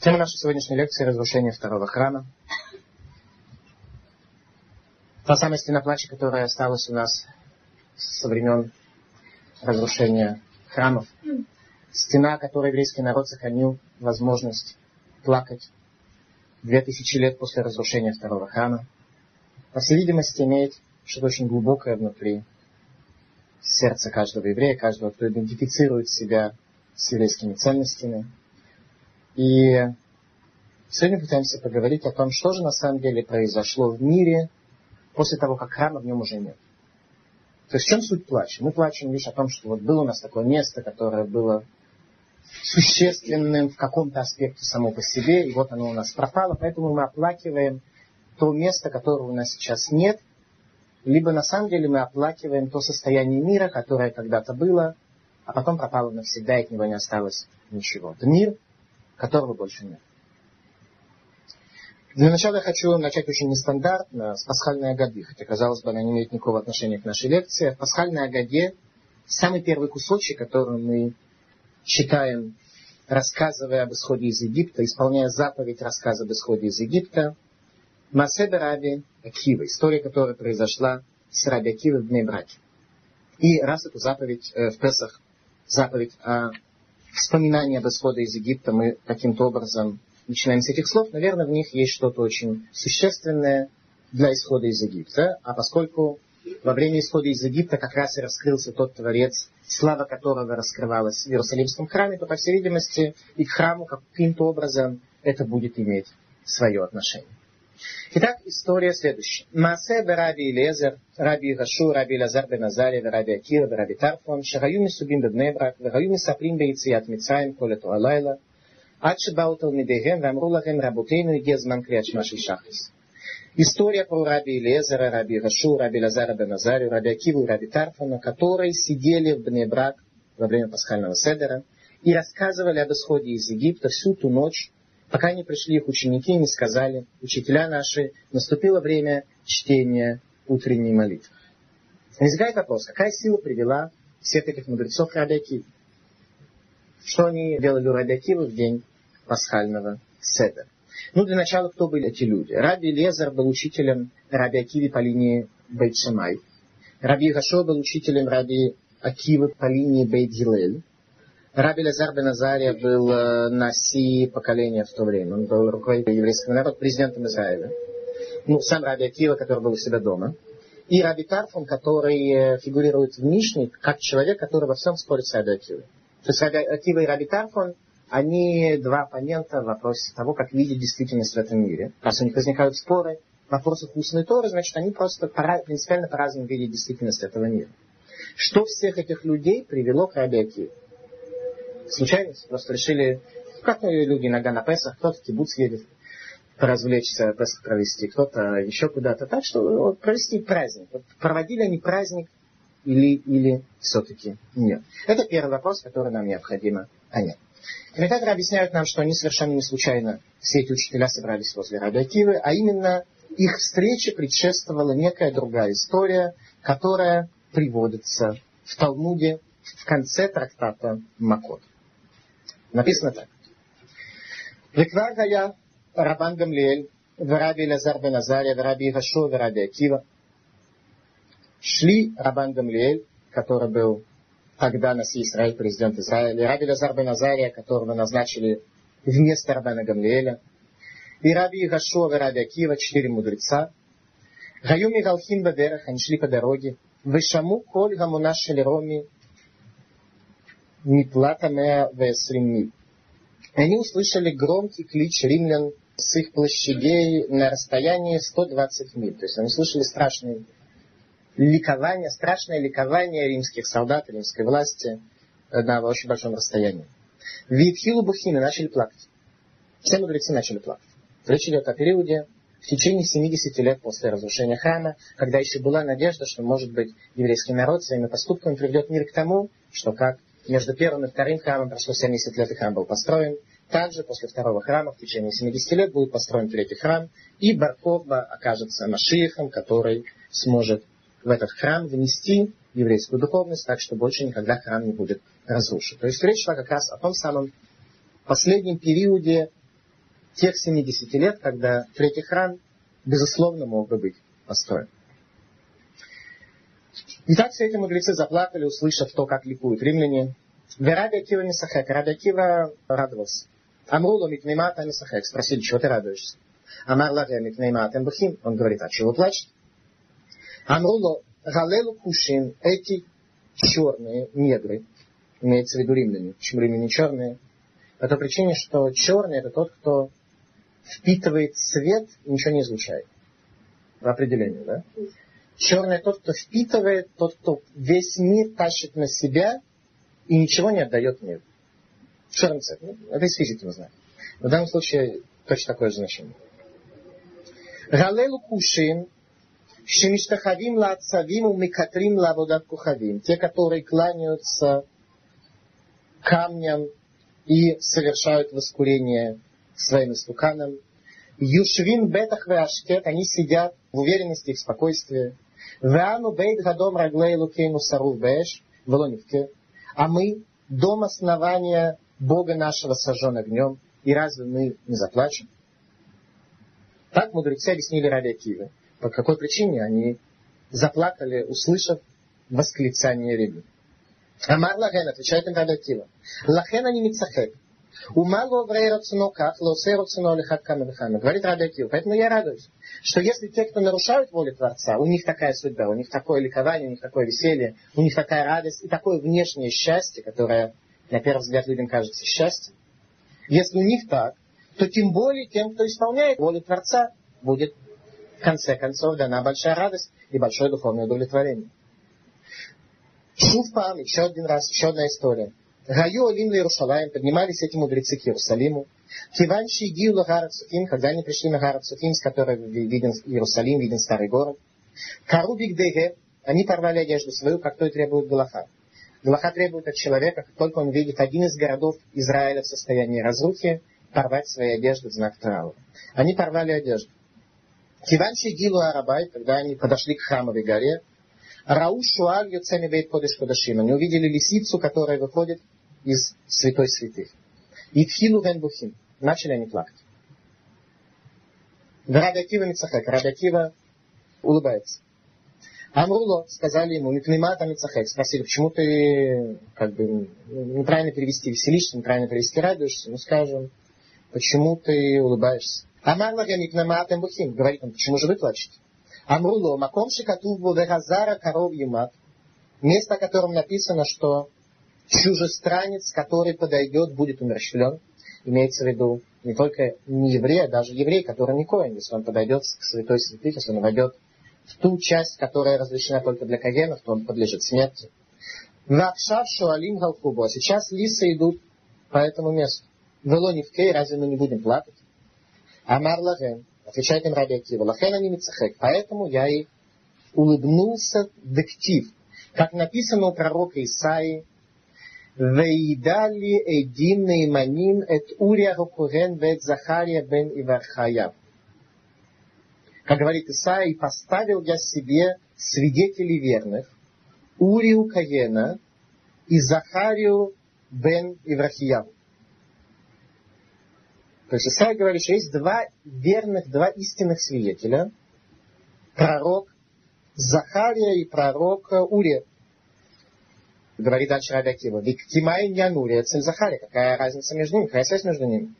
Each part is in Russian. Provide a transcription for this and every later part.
Тема нашей сегодняшней лекции – разрушение второго храма. Та самая стена плача, которая осталась у нас со времен разрушения храмов. Стена, которой еврейский народ сохранил возможность плакать две тысячи лет после разрушения второго храма. По всей видимости, имеет что-то очень глубокое внутри сердца каждого еврея, каждого, кто идентифицирует себя с еврейскими ценностями. И сегодня пытаемся поговорить о том, что же на самом деле произошло в мире после того, как храма в нем уже нет. То есть в чем суть плача? Мы плачем лишь о том, что вот было у нас такое место, которое было существенным в каком-то аспекте само по себе, и вот оно у нас пропало, поэтому мы оплакиваем то место, которого у нас сейчас нет, либо на самом деле мы оплакиваем то состояние мира, которое когда-то было, а потом пропало навсегда, и от него не осталось ничего. Это мир, которого больше нет. Для начала я хочу начать очень нестандартно, с пасхальной Агады, хотя, казалось бы, она не имеет никакого отношения к нашей лекции. В пасхальной Агаде самый первый кусочек, который мы читаем, рассказывая об исходе из Египта, исполняя заповедь рассказа об исходе из Египта, Маседа Раби Акива, история, которая произошла с Раби Акивой в Бнейбраке. И раз эту заповедь э, в Песах, заповедь о вспоминании об исходе из Египта, мы каким-то образом начинаем с этих слов, наверное, в них есть что-то очень существенное для исхода из Египта. А поскольку во время исхода из Египта как раз и раскрылся тот Творец, слава которого раскрывалась в Иерусалимском храме, то, по всей видимости, и к храму каким-то образом это будет иметь свое отношение. Итак, история следующая. Масе раби Илезер, раби Гашу, раби Лазар бен Азария, раби Акира, раби Тарфон, шагаю מסובים בבני ברק, והיו מספרים ביציאת מצרים כל אותו הלילה, עד שבאו תלמידיהם ואמרו להם, רבותינו, הגיע זמן קריאת שמע של שחריס. История про раби Илезера, раби Гашу, раби Лазара бен Азарию, раби Акиву и раби Тарфона, которые сидели в Бнебрак во время пасхального седера и рассказывали об исходе из Египта всю ту ночь, пока не пришли их ученики и не сказали, учителя наши, наступило время чтения утренней молитвы. Возникает вопрос, какая сила привела всех этих мудрецов к Раби Что они делали у Раби в день пасхального седа? Ну, для начала, кто были эти люди? Раби Лезар был учителем Раби Акиви по линии Бейт Шамай. Раби Гашо был учителем Раби Акивы по линии Бейт Гилель. Раби Лазар бен Азария был э, наси поколения в то время. Он был руководителем еврейского народа, президентом Израиля. Ну, сам Раби Акива, который был у себя дома. И Раби Тарфон, который э, фигурирует в Мишне как человек, который во всем спорит с Раби Акивой. То есть Раби Акива и Раби Тарфон, они два оппонента в вопросе того, как видеть действительность в этом мире. Раз у них возникают споры в вопросах устной Торы, значит, они просто принципиально по-разному видят действительность этого мира. Что всех этих людей привело к Раби Акиве? Случайность. Просто решили, как люди иногда на Песах, кто-то в кибуц едет развлечься, Песах провести, кто-то еще куда-то. Так что вот, провести праздник. Вот, проводили они праздник или, или все-таки нет? Это первый вопрос, который нам необходимо понять. Комментаторы объясняют нам, что они совершенно не случайно, все эти учителя собрались возле Раби Акивы, а именно их встрече предшествовала некая другая история, которая приводится в Талмуде в конце трактата Макот. Написано так. Веквагая Рабан Гамлиэль, Раби Лазар бен Азария, Раби Ивашо, Раби Акива. Шли Рабан Гамлиэль, который был тогда на Израиль, президент Израиля, и Раби Лазар бен Азария, которого назначили вместо Рабана Гамлиэля, и Раби Игашо, и Раби Акива, четыре мудреца. Гаюми Галхин Бадерах, они шли по дороге. Вышаму Коль Гамуна Шелероми Миплата Меа Весримми. Они услышали громкий клич римлян с их площадей на расстоянии 120 миль. То есть они слышали страшное ликование, страшное ликование римских солдат, римской власти на очень большом расстоянии. Витхилу Бухими начали плакать. Все мудрецы начали плакать. Речь идет о периоде в течение 70 лет после разрушения храма, когда еще была надежда, что, может быть, еврейский народ своими поступками приведет мир к тому, что как между первым и вторым храмом прошло 70 лет, и храм был построен. Также после второго храма в течение 70 лет будет построен третий храм, и Баркова окажется Машиихом, который сможет в этот храм внести еврейскую духовность, так что больше никогда храм не будет разрушен. То есть речь шла как раз о том самом последнем периоде тех 70 лет, когда третий храм, безусловно, мог бы быть построен. Итак, все эти мудрецы заплакали, услышав то, как ликуют римляне. Вераби Акива Нисахек. Раби Акива радовался. Амрулу митмимат Нисахек. Спросили, чего ты радуешься? Амар лаге митмимат Бухим. Он говорит, а чего плачет? Амрулу галелу кушин. Эти черные негры, имеется в виду римляне. Почему римляне черные? По той причине, что черный это тот, кто впитывает свет и ничего не излучает. В определении, да? Черный тот, кто впитывает, тот, кто весь мир тащит на себя и ничего не отдает миру. Черный цвет. Ну, это из физики мы знаем. В данном случае точно такое же значение. Галелу кушин, шемиштахавим лацавим умикатрим лаводат кухавим. Те, которые кланяются камням и совершают воскурение своим истуканом. Юшвин бетах ашкет, они сидят в уверенности в спокойствии. Веану бейт гадом раглей лукейну сарув бэш, в А мы дом основания Бога нашего сожжен огнем, и разве мы не заплачем? Так мудрецы объяснили Раби Акивы. По какой причине они заплакали, услышав восклицание Риби. Амар Лаген, отвечает им Раби Акива. Лахен они мицахек. Умало врейрацуно как, лосерацуно лихат камедхана. Говорит Раби Акива. Поэтому я радуюсь, что если те, кто нарушают волю Творца, у них такая судьба, у них такое ликование, у них такое веселье, у них такая радость и такое внешнее счастье, которое, на первый взгляд, людям кажется счастьем. Если у них так, то тем более тем, кто исполняет волю Творца, будет в конце концов дана большая радость и большое духовное удовлетворение. Шуфпам, еще один раз, еще одна история. Гаю Алим Иерусалим, поднимались эти мудрецы к Иерусалиму. Киванши Гиула Гарат Суфим, когда они пришли на Гарат Суфим, с которой виден Иерусалим, виден старый город. Карубик Деге, они порвали одежду свою, как то и требует Галаха. Галаха требует от человека, как только он видит один из городов Израиля в состоянии разрухи, порвать свои одежды в знак траура. Они порвали одежду. Киванши Гилу Арабай, когда они подошли к храмовой горе, Рау Шуаль Йоцеми Бейт Кодыш Кодашим. Они увидели лисицу, которая выходит из святой святых. И Тхилу Вен Начали они плакать. Раби Акива Мицахек. Раби Акива улыбается. Амруло, сказали ему, Мипнемата Мицахек. Спросили, почему ты, как бы, неправильно перевести веселишься, неправильно перевести радуешься. Ну, скажем, почему ты улыбаешься? Амар Лагя Мипнемата Бухим. Говорит он, почему же вы плачете? Амруло, Маком Шикатуву Вегазара Коров Юмат. Место, о котором написано, что чужестранец, который подойдет, будет умерщвлен. Имеется в виду не только не еврей, а даже еврей, который не коин, если он подойдет к святой святых, если он войдет в ту часть, которая разрешена только для кагенов, то он подлежит смерти. Вакшав шуалим галкубо. Сейчас лисы идут по этому месту. Вело не в кей, разве мы не будем плакать? Амар лаген. Отвечает им Раби Акива. Лахен они мицахек. Поэтому я и улыбнулся дектив. Как написано у пророка Исаии, Вейдали Эдин Нейманин Эт Урия Рукурен Вет Захария Бен Ивархаяв. Как говорит Исаия, поставил я себе свидетелей верных, Урию Каена и Захарию Бен Иврахияву. То есть Исаия говорит, что есть два верных, два истинных свидетеля. Пророк Захария и пророк Урия говорит дальше Раби Акива, Виктимай Нянурия, цель Захария, какая разница между ними, какая связь между ними?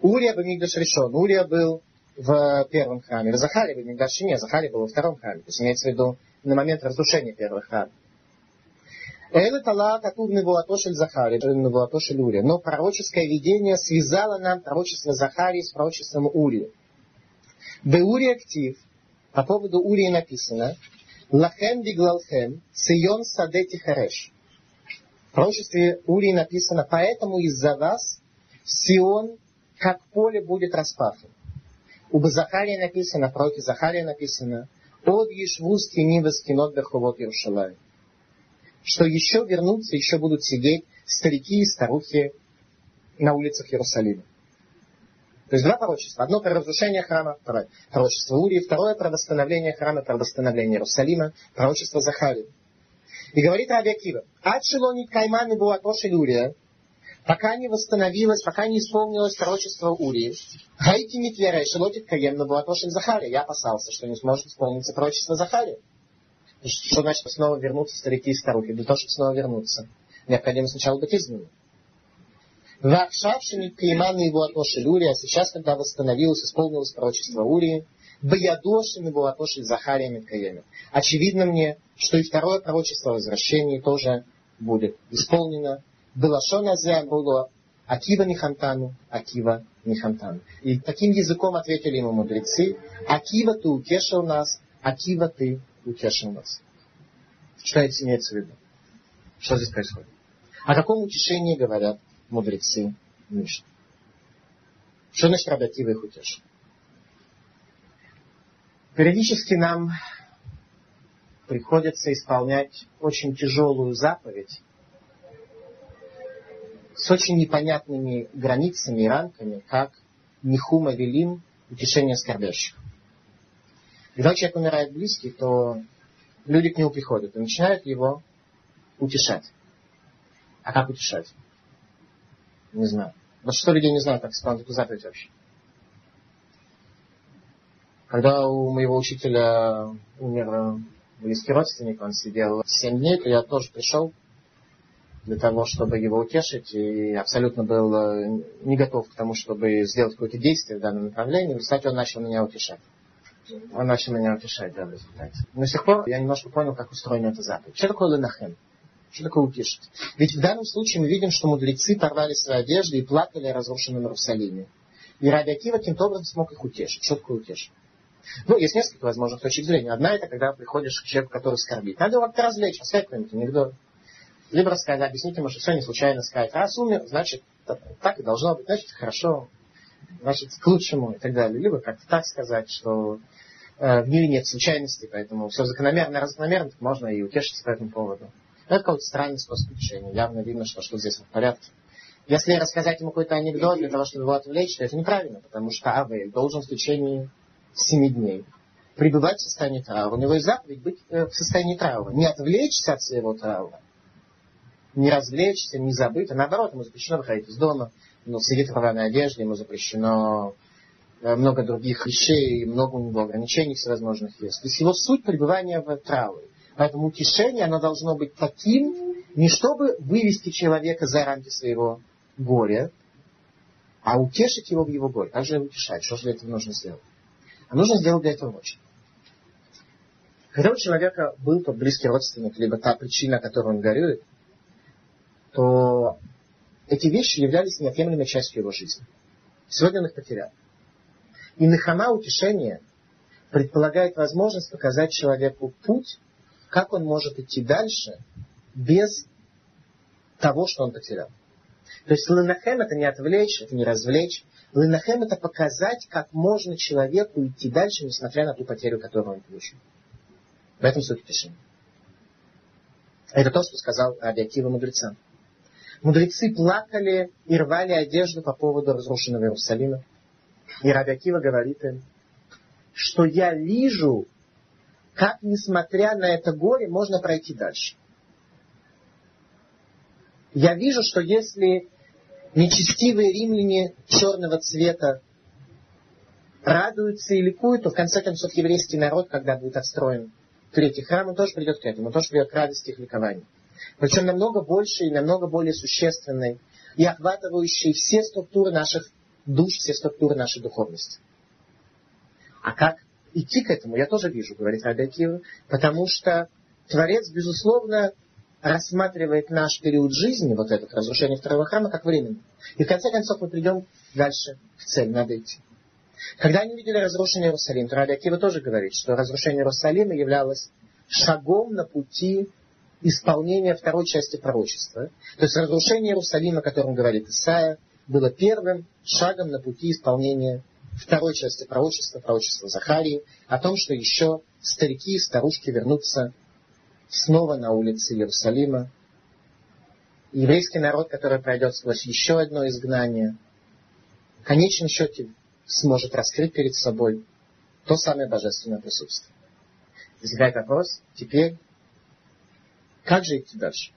Урия бы Мигдаш решен, Урия был в первом храме, в Захария бы Мигдаш не, Захария был во втором храме, то есть имеется в виду на момент разрушения первого храма. Это Тала Катур Невуатошель Захария, Невуатошель Урия. Но пророческое видение связало нам пророчество Захарии с пророчеством Урии. Беури актив, по поводу Урии написано, Лахем Биглалхем, Сион Садети Хареш пророчестве Урии написано, поэтому из-за вас Сион, как поле, будет распахнут. У Захария написано, пророке Захария написано, «Од ешвуз киним вескинот беховот Иерушалаем». Что еще вернутся, еще будут сидеть старики и старухи на улицах Иерусалима. То есть два пророчества. Одно про разрушение храма, пророчество Урии, второе про восстановление храма, про восстановление Иерусалима, пророчество Захария. И говорит Раби Акива, Ачелони кайман и буатоши Урия, пока не восстановилось, пока не исполнилось пророчество Урии, Гайти Митвера и Шелотит Каем Набуатошин Захария. Я опасался, что не сможет исполниться пророчество Захария. Что значит снова вернуться старики и старухи? Для того, чтобы снова вернуться, необходимо сначала быть изгнанным. Вахшавшими Каиман его отношили Урия, а сейчас, когда восстановилось, исполнилось пророчество Урии, Баядошин его отношили Захария Миткаеми. Очевидно мне, что и второе пророчество о возвращении тоже будет исполнено. Белашона было Акива Нихантану, Акива Нихантану. И таким языком ответили ему мудрецы, Акива ты утешил нас, Акива ты утешил нас. Что это имеется в виду? Что здесь происходит? О каком утешении говорят мудрецы Мишны? Что значит Раби Акива их утешил? Периодически нам приходится исполнять очень тяжелую заповедь с очень непонятными границами и рамками, как Нихума Велим, утешение скорбящих. Когда человек умирает близкий, то люди к нему приходят и начинают его утешать. А как утешать? Не знаю. что людей не знают, как исполнять эту заповедь вообще. Когда у моего учителя умер близкий родственник, он сидел 7 дней, то я тоже пришел для того, чтобы его утешить, и абсолютно был э, не готов к тому, чтобы сделать какое-то действие в данном направлении. Кстати, он начал меня утешать. Он начал меня утешать, да, в результате. Но с тех пор я немножко понял, как устроена эта заповедь. Что такое ленахем? Что такое утешить? Ведь в данном случае мы видим, что мудрецы порвали свои одежды и плакали о разрушенном Иерусалиме. И Раби Акива каким-то образом смог их утешить. Что такое утешить? Ну, есть несколько возможных точек зрения. Одна это когда приходишь к человеку, который скорбит. Надо его как-то развлечь, рассказать какой-нибудь анекдот. Либо рассказать, объяснить ему, что все не случайно сказать. Раз умер, значит, так и должно быть, значит, хорошо, значит, к лучшему и так далее. Либо как-то так сказать, что э, в мире нет случайностей, поэтому все закономерно, раз закономерно, так можно и утешиться по этому поводу. Но это какой-то странный способ утешения. Явно видно, что что здесь в порядке. Если рассказать ему какой-то анекдот для того, чтобы его отвлечь, то это неправильно, потому что Авель должен в течение семи дней пребывать в состоянии траура. У него есть заповедь быть э, в состоянии траура. Не отвлечься от своего траура, не развлечься, не забыть, а наоборот, ему запрещено выходить из дома, ему сидит в рваной одежде, ему запрещено э, много других вещей, много у него ограничений всевозможных есть. То есть его суть пребывания в трауре. Поэтому утешение, оно должно быть таким, не чтобы вывести человека за рамки своего горя, а утешить его в его горе. Как же утешать? Что же для этого нужно сделать? Нужно сделать для этого очень. Когда у человека был тот близкий родственник, либо та причина, которой он горюет, то эти вещи являлись неотъемлемой частью его жизни. Сегодня он их потерял. И нахана утешение предполагает возможность показать человеку путь, как он может идти дальше без того, что он потерял. То есть лынахем это не отвлечь, это не развлечь, Лынахем это показать, как можно человеку идти дальше, несмотря на ту потерю, которую он получил. В этом суть утешения. Это то, что сказал Абиакива мудрецам. Мудрецы плакали и рвали одежду по поводу разрушенного Иерусалима. И Рабиакива говорит им, что я вижу, как, несмотря на это горе, можно пройти дальше. Я вижу, что если нечестивые римляне черного цвета радуются и ликуют, то в конце концов еврейский народ, когда будет отстроен третий храм, он тоже придет к этому, он тоже придет к радости их ликованию. Причем намного больше и намного более существенной и охватывающей все структуры наших душ, все структуры нашей духовности. А как идти к этому, я тоже вижу, говорит Раби Акива, потому что Творец, безусловно, рассматривает наш период жизни, вот этот разрушение второго храма, как временный. И в конце концов мы придем дальше в цель, надо идти. Когда они видели разрушение Иерусалима, то Раби Акива тоже говорит, что разрушение Иерусалима являлось шагом на пути исполнения второй части пророчества. То есть разрушение Иерусалима, о котором говорит Исаия, было первым шагом на пути исполнения второй части пророчества, пророчества Захарии, о том, что еще старики и старушки вернутся снова на улице Иерусалима. Еврейский народ, который пройдет сквозь еще одно изгнание, в конечном счете сможет раскрыть перед собой то самое божественное присутствие. Возникает вопрос, теперь, как же идти дальше?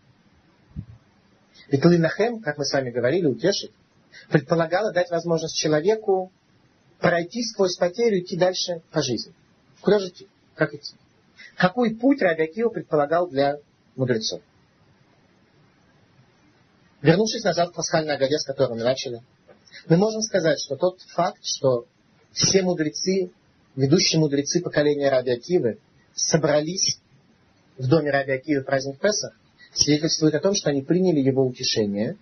Ведь Линахем, как мы с вами говорили, утешить, предполагало дать возможность человеку пройти сквозь потерю идти дальше по жизни. Куда же идти? Как идти? Какой путь Рабиакива предполагал для мудрецов? Вернувшись назад в пасхальный Агаде, с которым мы начали, мы можем сказать, что тот факт, что все мудрецы, ведущие мудрецы поколения Раби Акивы собрались в доме Раби Акивы в праздник Песах, свидетельствует о том, что они приняли его утешение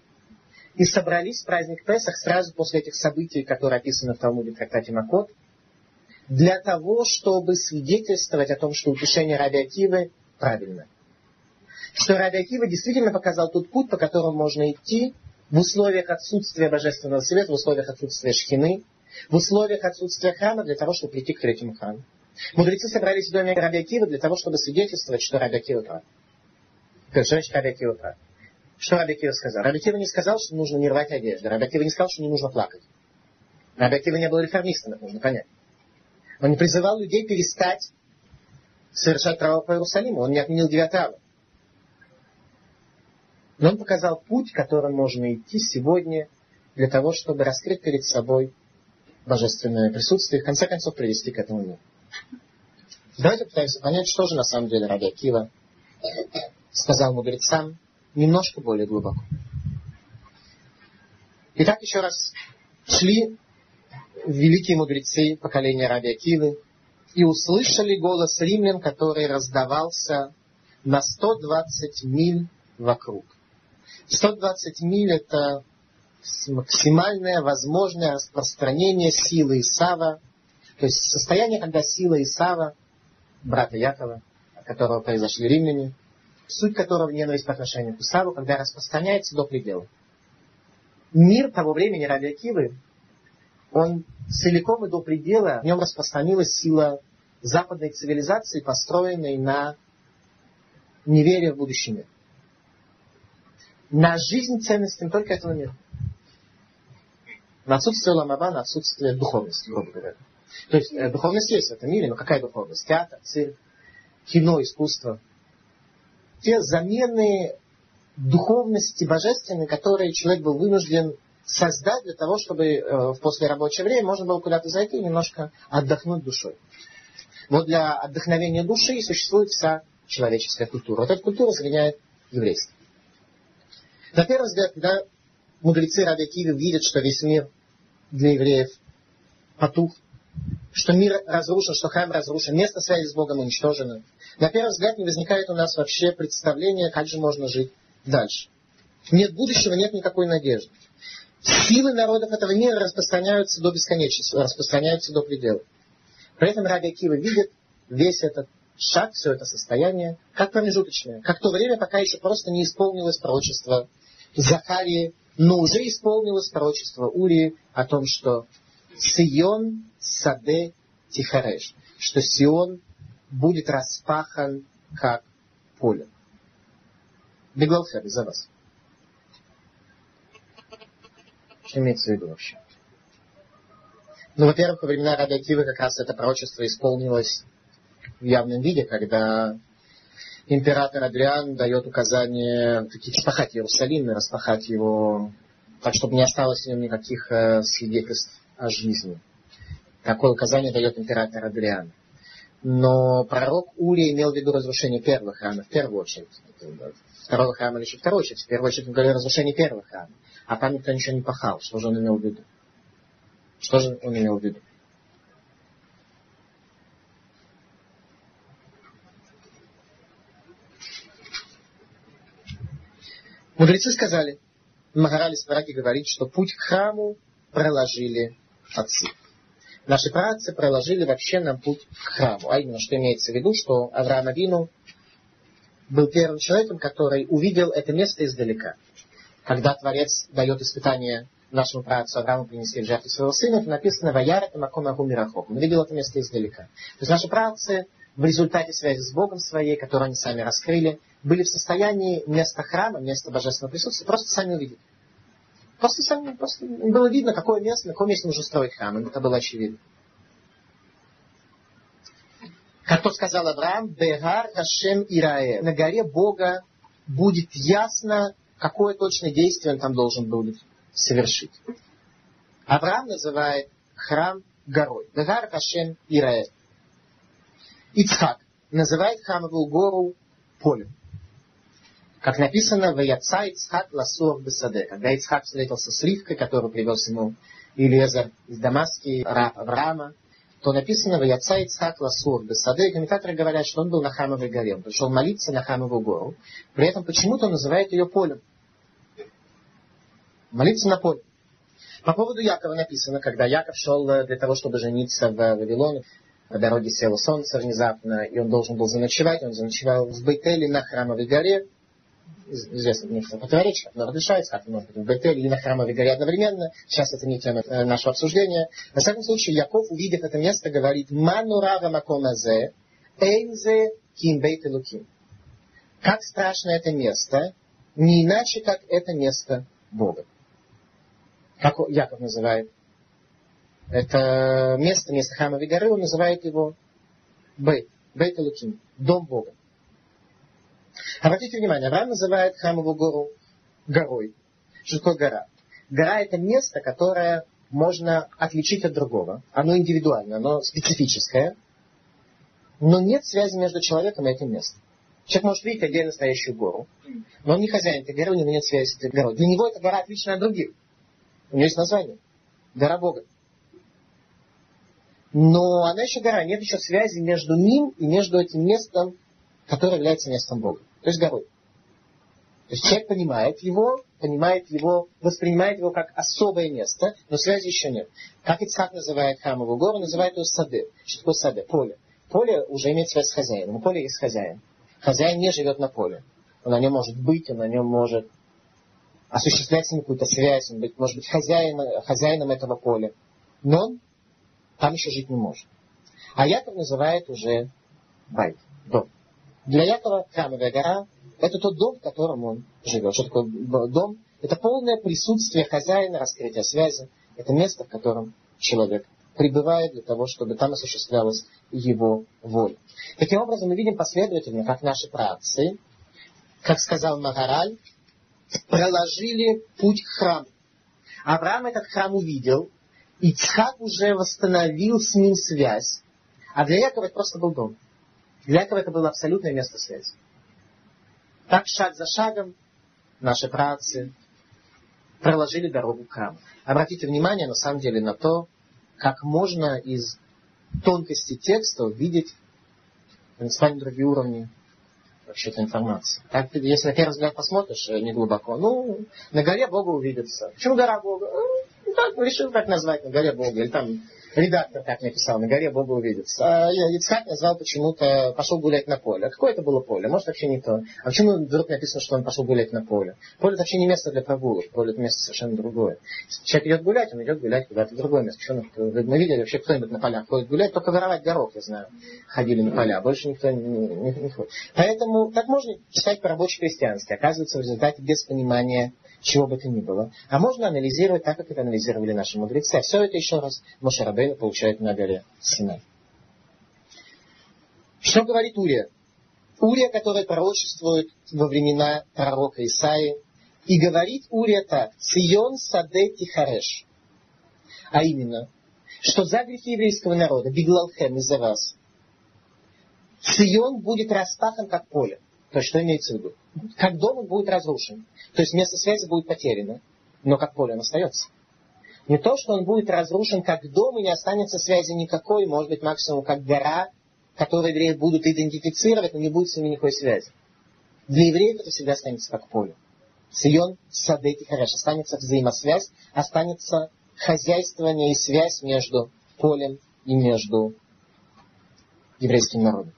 и собрались в праздник Песах сразу после этих событий, которые описаны в Талмуде в трактате Макот, для того, чтобы свидетельствовать о том, что утешение Раби правильно. Что Раби действительно показал тот путь, по которому можно идти в условиях отсутствия божественного света, в условиях отсутствия шхины, в условиях отсутствия храма для того, чтобы прийти к третьему храму. Мудрецы собрались в доме Раби для того, чтобы свидетельствовать, что Раби прав. То есть, значит, Раби прав. Что Раби сказал? Раби не сказал, что нужно не рвать одежды. Раби не сказал, что не нужно плакать. Раби не был реформистом, это нужно понять. Он не призывал людей перестать совершать право по Иерусалиму. Он не отменил девятого. Но он показал путь, которым можно идти сегодня для того, чтобы раскрыть перед собой божественное присутствие и в конце концов привести к этому миру. Давайте пытаемся понять, что же на самом деле Раби Акива сказал мудрецам немножко более глубоко. Итак, еще раз шли великие мудрецы поколения Раби Акивы и услышали голос римлян, который раздавался на 120 миль вокруг. 120 миль это максимальное возможное распространение силы Исава, то есть состояние, когда сила Исава, брата Якова, от которого произошли римляне, суть которого ненависть по отношению к Исаву, когда распространяется до предела. Мир того времени Раби Акивы, он целиком и до предела, в нем распространилась сила западной цивилизации, построенной на неверие в будущий мир на жизнь ценностям только этого мира. На отсутствие ламаба, на отсутствие духовности, грубо говоря. То есть э, духовность есть в этом мире, но какая духовность? Театр, цирк, кино, искусство. Те замены духовности божественной, которые человек был вынужден создать для того, чтобы э, в послерабочее время можно было куда-то зайти и немножко отдохнуть душой. Вот для отдохновения души существует вся человеческая культура. Вот эта культура заменяет еврейство. На первый взгляд, когда мудрецы Раби Киви видят, что весь мир для евреев потух, что мир разрушен, что храм разрушен, место связи с Богом уничтожено. На первый взгляд не возникает у нас вообще представление, как же можно жить дальше. Нет будущего, нет никакой надежды. Силы народов этого мира распространяются до бесконечности, распространяются до предела. При этом Раби Акива видит весь этот шаг, все это состояние, как промежуточное, как то время, пока еще просто не исполнилось пророчество Захарии, но уже исполнилось пророчество Урии о том, что Сион Саде Тихареш, что Сион будет распахан как поле. Беглалхер, за вас. Что имеется в виду вообще? Ну, во-первых, во времена Раби Акивы как раз это пророчество исполнилось в явном виде, когда император Адриан дает указание распахать Иерусалим и распахать его так, чтобы не осталось в нем никаких э, свидетельств о жизни. Такое указание дает император Адриан. Но пророк Ури имел в виду разрушение первого храма в первую очередь. Второго храма лишь в вторую очередь. В первую очередь он говорил разрушение первого храма. А там никто ничего не пахал. Что же он имел в виду? Что же он имел в виду? Мудрецы сказали, Магарали Свараги говорит, что путь к храму проложили отцы. Наши праотцы проложили вообще нам путь к храму. А именно, что имеется в виду, что Авраам Авину был первым человеком, который увидел это место издалека. Когда Творец дает испытание нашему праотцу Аврааму принести в жертву своего сына, это написано «Ваяр это маком агу мирахок». Он видел это место издалека. То есть наши праотцы в результате связи с Богом своей, которую они сами раскрыли, были в состоянии место храма, место божественного присутствия, просто сами увидеть. Просто сами, просто было видно, какое место, на каком месте нужно строить храм. Это было очевидно. Как то сказал Авраам, Бегар Хашем Ирае. На горе Бога будет ясно какое точное действие он там должен будет совершить. Авраам называет храм горой. Гагар Хашем Ираэ. Ицхак называет храмовую гору полем. Как написано, в Яца Ицхак Ласур Бесаде. Когда Ицхак встретился с Ривкой, которую привез ему Илиезер из Дамаски, раб Авраама, то написано в Яца Ицхак Ласур Бесаде. Комментаторы говорят, что он был на храмовой горе. Он пришел молиться на храмовую гору. При этом почему-то он называет ее полем. Молиться на поле. По поводу Якова написано, когда Яков шел э, для того, чтобы жениться в Вавилоне, по дороге село солнце внезапно, и он должен был заночевать. Он заночевал в Бейтеле на Храмовой горе. Известно мне, что противоречие, но разрешается, как может быть в Бейтеле или на Храмовой горе одновременно. Сейчас это не тема э, нашего обсуждения. На всяком случае, Яков, увидев это место, говорит «Манурава макомазе, эйнзе ким бейтелуким». Как страшно это место, не иначе, как это место Бога как Яков называет это место, место храмовой горы, он называет его Бейт, Бейт Элуким, дом Бога. Обратите внимание, Авраам называет храмовую гору горой. Что такое гора? Гора это место, которое можно отличить от другого. Оно индивидуальное, оно специфическое. Но нет связи между человеком и этим местом. Человек может видеть отдельно стоящую гору, но он не хозяин этой горы, у него нет связи с этой горой. Для него эта гора отличная от других. У нее есть название. Гора Бога. Но она еще гора, нет еще связи между ним и между этим местом, которое является местом Бога. То есть горой. То есть человек понимает его, понимает его, воспринимает его как особое место, но связи еще нет. Как Ицхак называет храмовую гору, называет ее сады. Что такое сады? Поле. Поле уже имеет связь с хозяином. У поля есть хозяин. Хозяин не живет на поле. Он на нем может быть, он на нем может осуществлять с ним какую-то связь, он быть, может быть хозяином, хозяином этого поля. Но он там еще жить не может. А Яков называет уже байт, дом. Для Якова храмовая гора – это тот дом, в котором он живет. Что такое дом? Это полное присутствие хозяина, раскрытие связи. Это место, в котором человек пребывает для того, чтобы там осуществлялась его воля. Таким образом, мы видим последовательно, как наши працы, как сказал Магараль, проложили путь к храму. Авраам этот храм увидел, и Ицхак уже восстановил с ним связь. А для Якова это просто был дом. Для Якова это было абсолютное место связи. Так шаг за шагом наши працы проложили дорогу к храму. Обратите внимание, на самом деле, на то, как можно из тонкости текста увидеть принципиально другие уровни вообще-то информации. Так, если на первый взгляд посмотришь э, не глубоко, ну, на горе Бога увидится. Почему гора Бога? Ну, так, решил так назвать на горе Бога. Или там редактор так написал, на горе Бога увидится. А Ицхак назвал почему-то, пошел гулять на поле. Какое это было поле? Может, вообще не то. А почему вдруг написано, что он пошел гулять на поле? Поле это вообще не место для прогулок. Поле это место совершенно другое. Человек идет гулять, он идет гулять куда-то в другое место. Почему? Мы видели вообще кто-нибудь на полях ходит гулять, только воровать горох, я знаю, ходили на поля. Больше никто не, не, не ходит. Поэтому так можно читать по-рабоче-крестьянски. Оказывается, в результате без понимания чего бы то ни было. А можно анализировать так, как это анализировали наши мудрецы. А все это еще раз Мошарабейна получает на горе Синай. Что говорит Урия? Урия, который пророчествует во времена пророка Исаи, и говорит Урия так, Цион Саде Тихареш. А именно, что за грехи еврейского народа, Биглалхем из-за вас, Цион будет распахан как поле. То есть, что имеется в виду? Как дом он будет разрушен. То есть, место связи будет потеряно. Но как поле он остается. Не то, что он будет разрушен как дом и не останется связи никакой, может быть, максимум как гора, которую евреи будут идентифицировать, но не будет с ними никакой связи. Для евреев это всегда останется как поле. Сион Садети Хареш. Останется взаимосвязь, останется хозяйствование и связь между полем и между еврейским народом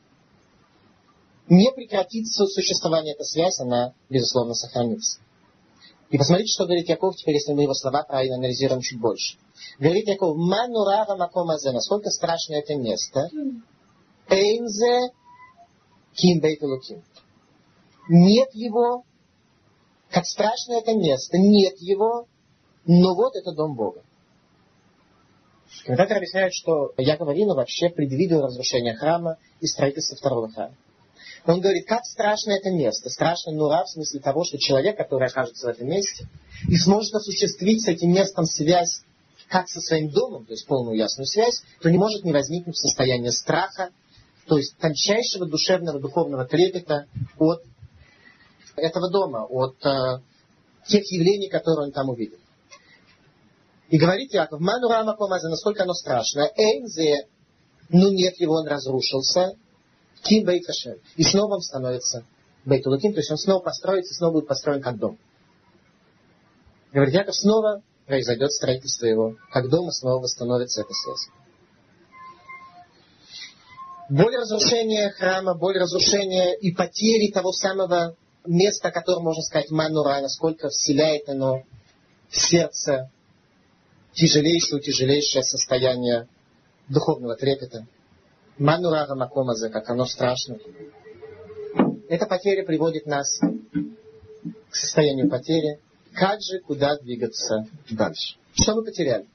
не прекратится существование этой связи, она, безусловно, сохранится. И посмотрите, что говорит Яков, теперь, если мы его слова правильно анализируем чуть больше. Говорит Яков, манурава макомазе, насколько страшно это место. Эйнзе ким бейтелуким. Нет его, как страшно это место, нет его, но вот это дом Бога. Комментаторы объясняют, что Яков Авину вообще предвидел разрушение храма и строительство второго храма. Он говорит, как страшно это место. Страшно нура в смысле того, что человек, который окажется в этом месте, и сможет осуществить с этим местом связь как со своим домом, то есть полную ясную связь, то не может не возникнуть состояние страха, то есть тончайшего душевного, духовного трепета от этого дома, от э, тех явлений, которые он там увидел. И говорит Яков, ману рама помаза, насколько оно страшно. Эйнзе, ну нет его, он разрушился. Ким бейт И снова он становится бейтулаким, то есть он снова построится, снова будет построен как дом. Говорит Яков, снова произойдет строительство его, как дома снова восстановится эта связь. Боль разрушения храма, боль разрушения и потери того самого места, которое, можно сказать, манура, насколько вселяет оно в сердце тяжелейшее, тяжелейшее состояние духовного трепета. Манура Рамакомаза, как оно страшно. Эта потеря приводит нас к состоянию потери. Как же, куда двигаться дальше? Что мы потеряли?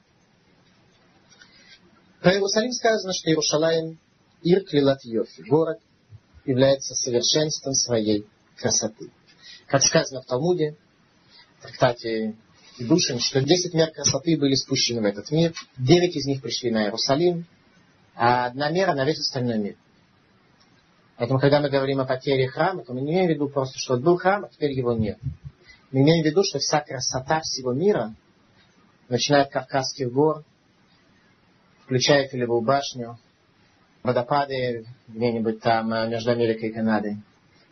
Про Иерусалим сказано, что Иерушалаем Ир Клилат Йофи, город, является совершенством своей красоты. Как сказано в Талмуде, в трактате Душин, что 10 мер красоты были спущены в этот мир, 9 из них пришли на Иерусалим, а одна мера на весь остальной мир. Поэтому, когда мы говорим о потере храма, то мы не имеем в виду просто, что был храм, а теперь его нет. Мы имеем в виду, что вся красота всего мира, начиная от Кавказских гор, включая Филевую башню, водопады где-нибудь там э, между Америкой и Канадой,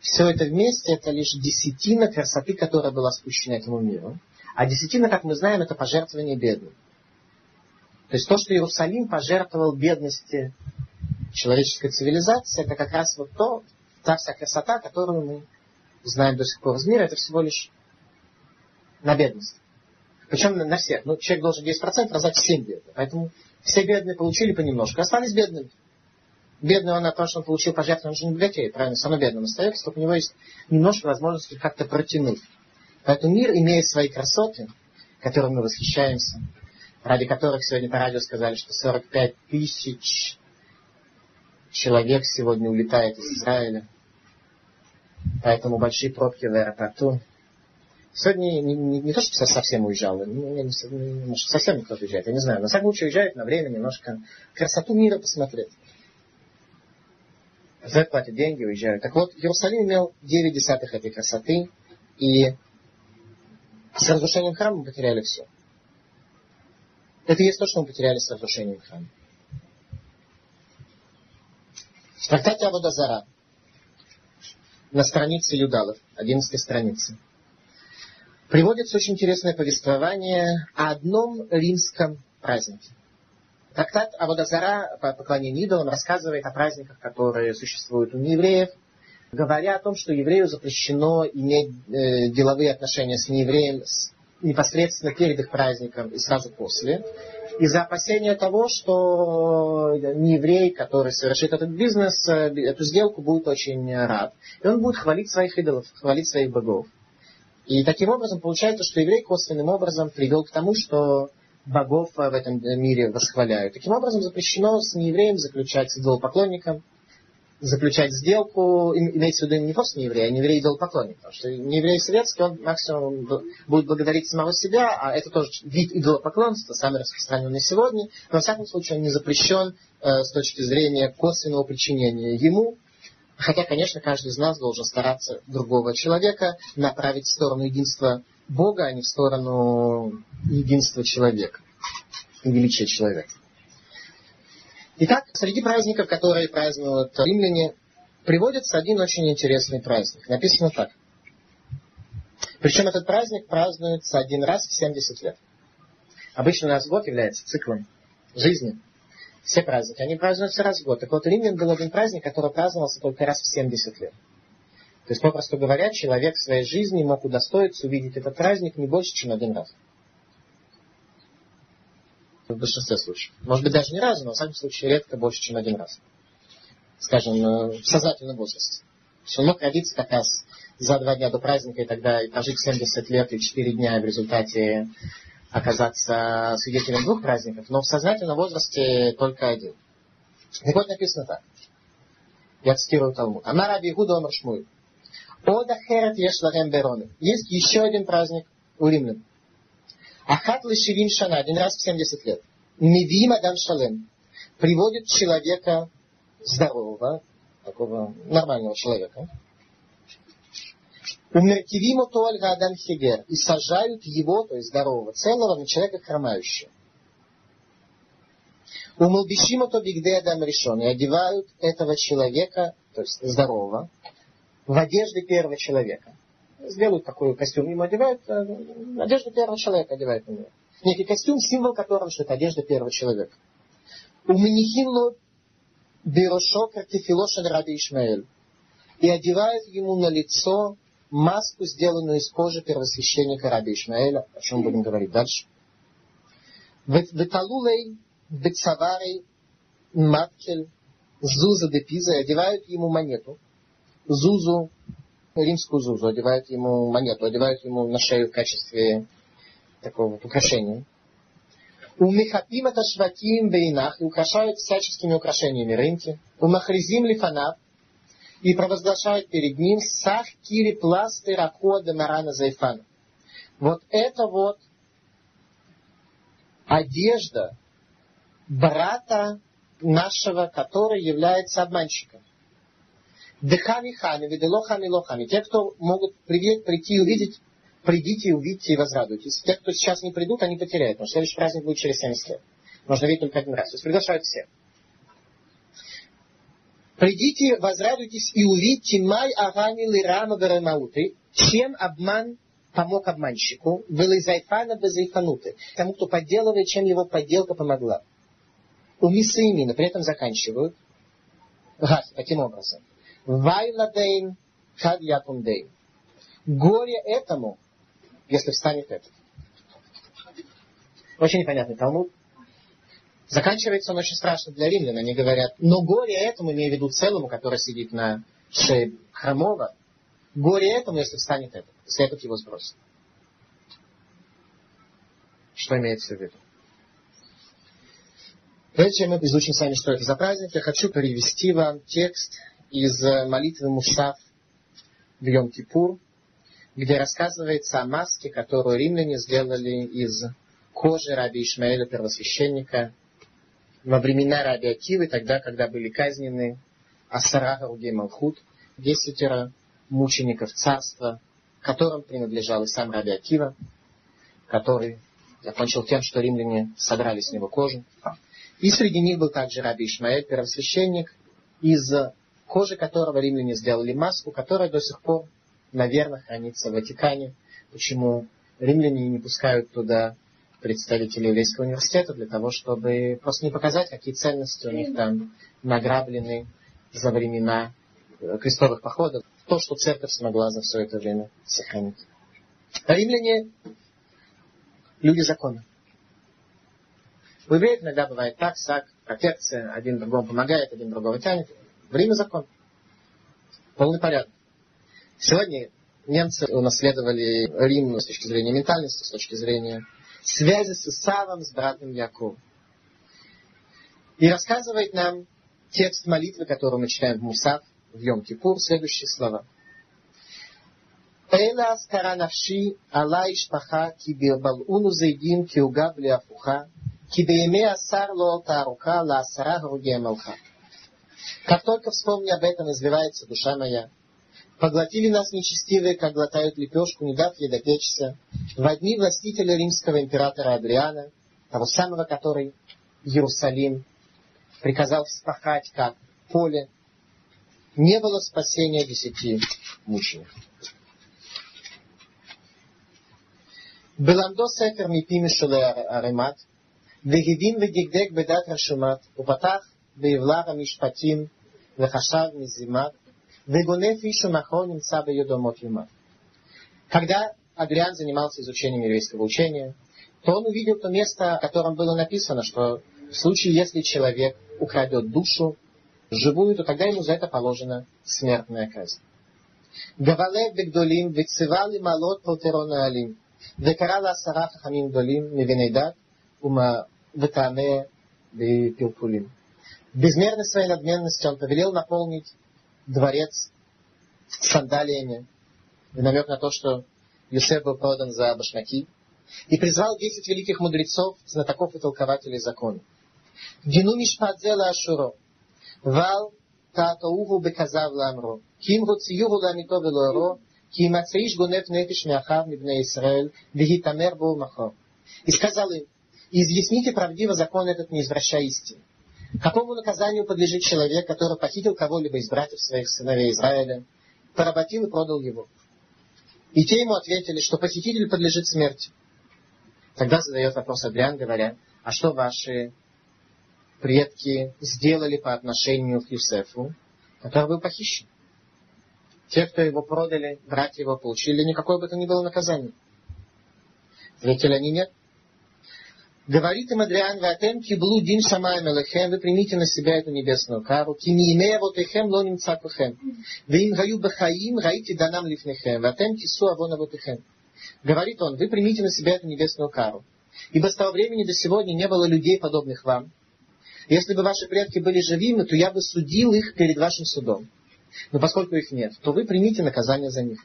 все это вместе это лишь десятина красоты, которая была спущена этому миру. А десятина, как мы знаем, это пожертвование бедным. То есть то, что Иерусалим пожертвовал бедности человеческой цивилизации, это как раз вот то, та вся красота, которую мы знаем до сих пор из мира, это всего лишь на бедность. Причем на, всех. Ну, человек должен 10% раздать всем бедным. Поэтому все бедные получили понемножку, остались бедными. Бедный он от того, что он получил пожертвование, он же не богатеет, правильно? Все равно бедным остается, только у него есть немножко возможности как-то протянуть. Поэтому мир имеет свои красоты, которыми мы восхищаемся, ради которых сегодня по радио сказали, что 45 тысяч человек сегодня улетает из Израиля. Поэтому большие пробки в аэропорту. Сегодня не, не, не то, что совсем уезжал, не, не, может, совсем никто уезжает, я не знаю. Но случае уезжает на время немножко красоту мира посмотреть. За платят деньги, уезжают. Так вот, Иерусалим имел 9 десятых этой красоты, и с разрушением храма потеряли все. Это есть то, что мы потеряли с разрушением храма. В трактате Абудазара на странице Юдалов, 11 странице, приводится очень интересное повествование о одном римском празднике. Трактат Абудазара по поклонению идолам рассказывает о праздниках, которые существуют у неевреев, говоря о том, что еврею запрещено иметь э, деловые отношения с неевреем с, непосредственно перед их праздником и сразу после, из-за опасения того, что нееврей, который совершит этот бизнес, э, эту сделку будет очень рад. И он будет хвалить своих идолов, хвалить своих богов. И таким образом получается, что еврей косвенным образом привел к тому, что богов в этом мире восхваляют. Таким образом запрещено с неевреем заключать идолопоклонником заключать сделку, имеется в виду не просто не еврей, а не еврей идолопоклонник. Потому что не еврей советский, он максимум будет благодарить самого себя, а это тоже вид идолопоклонства, самый распространенный сегодня. Но, во всяком случае, он не запрещен э, с точки зрения косвенного причинения ему. Хотя, конечно, каждый из нас должен стараться другого человека направить в сторону единства Бога, а не в сторону единства человека величия человека. Итак, среди праздников, которые празднуют римляне, приводится один очень интересный праздник. Написано так. Причем этот праздник празднуется один раз в 70 лет. Обычно у нас год является циклом жизни. Все праздники, они празднуются раз в год. Так вот, у римлян был один праздник, который праздновался только раз в 70 лет. То есть, попросту говоря, человек в своей жизни мог удостоиться увидеть этот праздник не больше, чем один раз в большинстве случаев. Может быть, даже ни разу, но в самом случае редко больше, чем один раз. Скажем, э, в сознательном возрасте. То есть он родиться как раз за два дня до праздника и тогда и прожить 70 лет и 4 дня и в результате оказаться свидетелем двух праздников, но в сознательном возрасте только один. Так вот написано так. Я цитирую Талмуд. Амар Раби Игуда Омар Шмуй. Ода херет ешларем. Есть еще один праздник у римлян. Ахат лишивим шана, один раз в 70 лет. Мивим адам шалем. Приводит человека здорового, такого нормального человека. Умертивимо только адам хигер. И сажают его, то есть здорового, целого, на человека хромающего. Умалбишимо то бигде адам решен. И одевают этого человека, то есть здорового, в одежды первого человека. Сделают такой костюм, ему одевают, э, одежду первого человека одевают на него. Некий костюм, символ которого, что это одежда первого человека. У Минихинло Бирошо Картифилошен Раби Ишмаэль. И одевают ему на лицо маску, сделанную из кожи первосвященника Раби Ишмаэля, о чем будем говорить дальше. Веталулей, Бецаварей, Маткель, Зуза де Пиза, одевают ему монету, Зузу, римскую Зузу, одевают ему монету, одевают ему на шею в качестве такого украшения. У Михапим это шватим бейнах и украшают всяческими украшениями рынки. У Махризим лифанав и провозглашают перед ним сах кири пласты рахода марана зайфана. Вот это вот одежда брата нашего, который является обманщиком. Дыхами хами, виделохами лохами. Те, кто могут прийти и увидеть, придите и увидите и возрадуйтесь. Те, кто сейчас не придут, они потеряют, что следующий праздник будет через 70 лет. Можно видеть только один раз. То есть приглашают всех. Придите, возрадуйтесь и увидите май агани лирама веремауты, чем обман помог обманщику, вылезайфана безайфануты, тому, кто подделывает, чем его подделка помогла. У Мисаимина при этом заканчивают газ таким образом. Вайладейн кадьякундейн. Горе этому, если встанет этот. Очень непонятный Талмуд. Заканчивается он очень страшно для римлян. Они говорят, но горе этому, имея в виду целому, который сидит на шее хромого, горе этому, если встанет этот, если этот его сбросит. Что имеется в виду? Прежде чем мы изучим с вами, что это за праздник, я хочу перевести вам текст из молитвы Мусав в Йом-Кипур, где рассказывается о маске, которую римляне сделали из кожи раби Ишмаэля, первосвященника, во времена Раби Акивы, тогда, когда были казнены Асара Гаругей Малхут, десятеро мучеников царства, которым принадлежал и сам Раби Акива, который закончил тем, что римляне содрали с него кожу. И среди них был также Раби Ишмаэль, первосвященник, из кожи которого римляне сделали маску, которая до сих пор, наверное, хранится в Ватикане. Почему римляне не пускают туда представителей еврейского университета для того, чтобы просто не показать, какие ценности у них там награблены за времена э, крестовых походов. То, что церковь смогла за все это время сохранить. А римляне люди закона. У евреев иногда бывает так, сак, протекция, один другому помогает, один другого тянет. Время закон. Полный порядок. Сегодня немцы унаследовали Рим с точки зрения ментальности, с точки зрения связи с Исавом, с братом Яковом. И рассказывает нам текст молитвы, которую мы читаем в Мусав, в Йом-Кипур, следующие слова. Эла аскара навши, ала ишпаха, ки бирбалуну зейдим, ки угабли афуха, ки бейме асар ло тааруха, ла асара груге малха. Как только вспомни об этом, извивается душа моя, Поглотили нас нечестивые, как глотают лепешку, не дав ей допечься. В дни властителя римского императора Адриана, того самого, который Иерусалим приказал вспахать как поле, не было спасения десяти мучеников. בלמדו ספר מפי משולי ערימת, והבין ודקדק בדת רשומת, ופתח בעבלר המשפטים, וחשב מזימת, Вегонеф Ишу Махроним Саба Йодомот Юма. Когда Адриан занимался изучением еврейского учения, то он увидел то место, в котором было написано, что в случае, если человек украдет душу живую, то тогда ему за это положена смертная казнь. Гавалев бегдолим, вецевали малот полтерона алим, векарала асара хахамим гдолим, мивенейдат, ума ветане пилпулим. Безмерной своей надменностью он повелел наполнить дворец сандалиями, в намек на то, что Юсеф был продан за башмаки, и призвал десять великих мудрецов, знатоков и толкователей закона. Дину мишпадзела ашуро, вал таатоуву беказав ламро, ким руциюру ламито велоро, ким ацеиш гунев нефиш мяхав мибне Исраэль, вегитамер бу махо. И сказал им, изъясните правдиво закон этот, не извращая истину. Какому наказанию подлежит человек, который похитил кого-либо из братьев своих сыновей Израиля, поработил и продал его? И те ему ответили, что похититель подлежит смерти. Тогда задает вопрос Адриан, говоря, а что ваши предки сделали по отношению к Юсефу, который был похищен? Те, кто его продали, братья его получили никакое бы то ни было наказание. Ответили они нет. Говорит им Адриан, Ватем киблу дин шамай мелехем, вы примите на себя эту небесную кару, кими имея вот лоним цакухем, вы им гаю бахаим, раите данам лифнехем, ватем кису авона вот эхем. Говорит он, вы примите на себя эту небесную кару. Ибо с того времени до сегодня не было людей, подобных вам. Если бы ваши предки были живыми, то я бы судил их перед вашим судом. Но поскольку их нет, то вы примите наказание за них.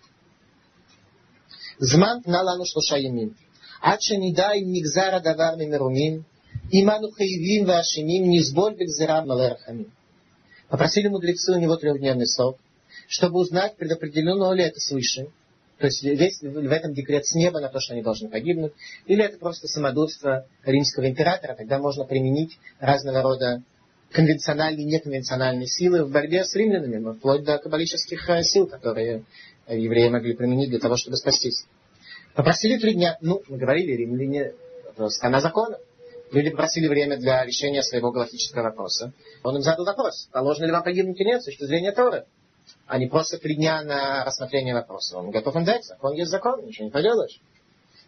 Зман налану шлуша ямин. עד שנדע אם נגזר הדבר ממרומים, אם אנו חייבים ואשמים, נסבול בגזירה מלא רחמים. Попросили мудрецы у него трехдневный срок, чтобы узнать, предопределено ли это свыше, то есть есть в этом декрет с неба на то, что они должны погибнуть, или это просто самодурство римского императора, тогда можно применить разного рода конвенциональные и неконвенциональные силы в борьбе с римлянами, но вплоть до каббалических э, сил, которые евреи могли применить для того, чтобы спастись. Попросили три дня. Ну, говорили, римляне, страна закона. Люди попросили время для решения своего галактического вопроса. Он им задал вопрос, положено ли вам погибнуть или нет с точки зрения Торы. А не просто три дня на рассмотрение вопроса. Он готов им дать. Закон есть закон, ничего не поделаешь.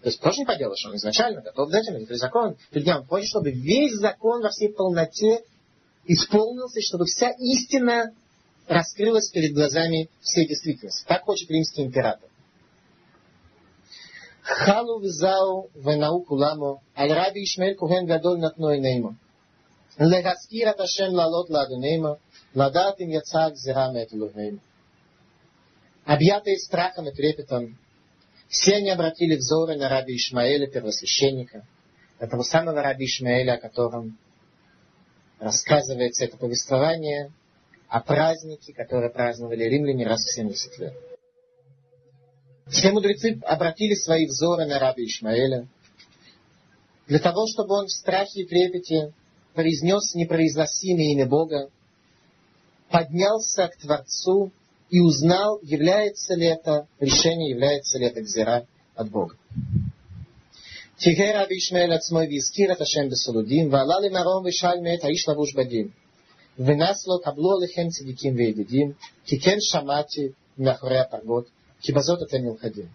То есть тоже не поделаешь, он изначально готов дать им этот закон. Три дня он хочет, чтобы весь закон во всей полноте исполнился, чтобы вся истина раскрылась перед глазами всей действительности. Так хочет римский император. חלו וזהו ונעו כולמו, על רבי ישמעאל כהן גדול נתנו עינימו. להזכיר את השם לעלות לאדוננו, לדעת אם יצאה גזירה מאת אלוהינו. Объятые страхом и трепетом, все они обратили взоры на раби Ишмаэля, первосвященника, этого самого раби Ишмаэля, о котором рассказывается это повествование о празднике, который праздновали римляне раз в 70 лет. Все мудрецы обратили свои взоры на раби Ишмаэля, для того, чтобы он в страхе и трепете произнес непроизносимое имя Бога, поднялся к Творцу и узнал, является ли это решение, является ли это гзира от Бога. תהא רבי ישמעאל עצמו והזכיר את השם בסולודים, ועלה למרום ושאל מאת האיש לבוש בדים. ונס לו, קבלו עליכם צדיקים וידידים, כי כן שמעתי מאחורי הפרגות, Кибазот это Милхадин.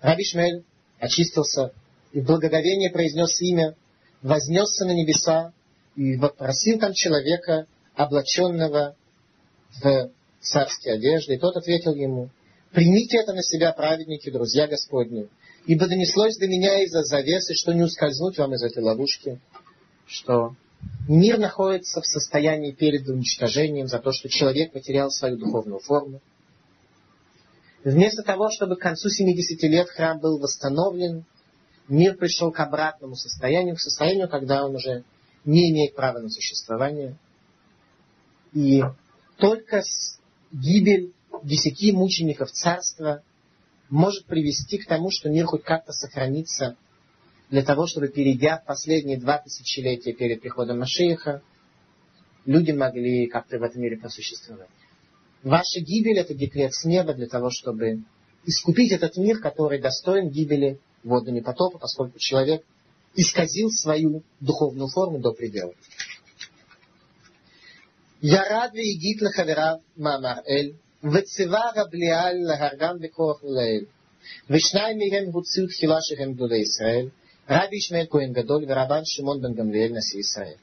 Раби Шмель очистился и в благоговение произнес имя, вознесся на небеса и попросил там человека, облаченного в царские одежды. И тот ответил ему, примите это на себя, праведники, друзья Господни, ибо донеслось до меня из-за завесы, что не ускользнуть вам из этой ловушки, что мир находится в состоянии перед уничтожением за то, что человек потерял свою духовную форму, Вместо того, чтобы к концу 70 лет храм был восстановлен, мир пришел к обратному состоянию, к состоянию, когда он уже не имеет права на существование. И только гибель десяти мучеников царства может привести к тому, что мир хоть как-то сохранится для того, чтобы, перейдя в последние два тысячелетия перед приходом Машииха, люди могли как-то в этом мире просуществовать. Ваша гибель – это декрет с неба для того, чтобы искупить этот мир, который достоин гибели водами потопа, поскольку человек исказил свою духовную форму до предела. ירד והגיט לחבריו מאמר אל, וציווה רבליאל להרגם בכוח ולאל. ושניים מהם הוציאו תחילה שהם גדולי ישראל, רבי ישמעאל כהן גדול ורבן שמעון בן גמליאל נשיא ישראל.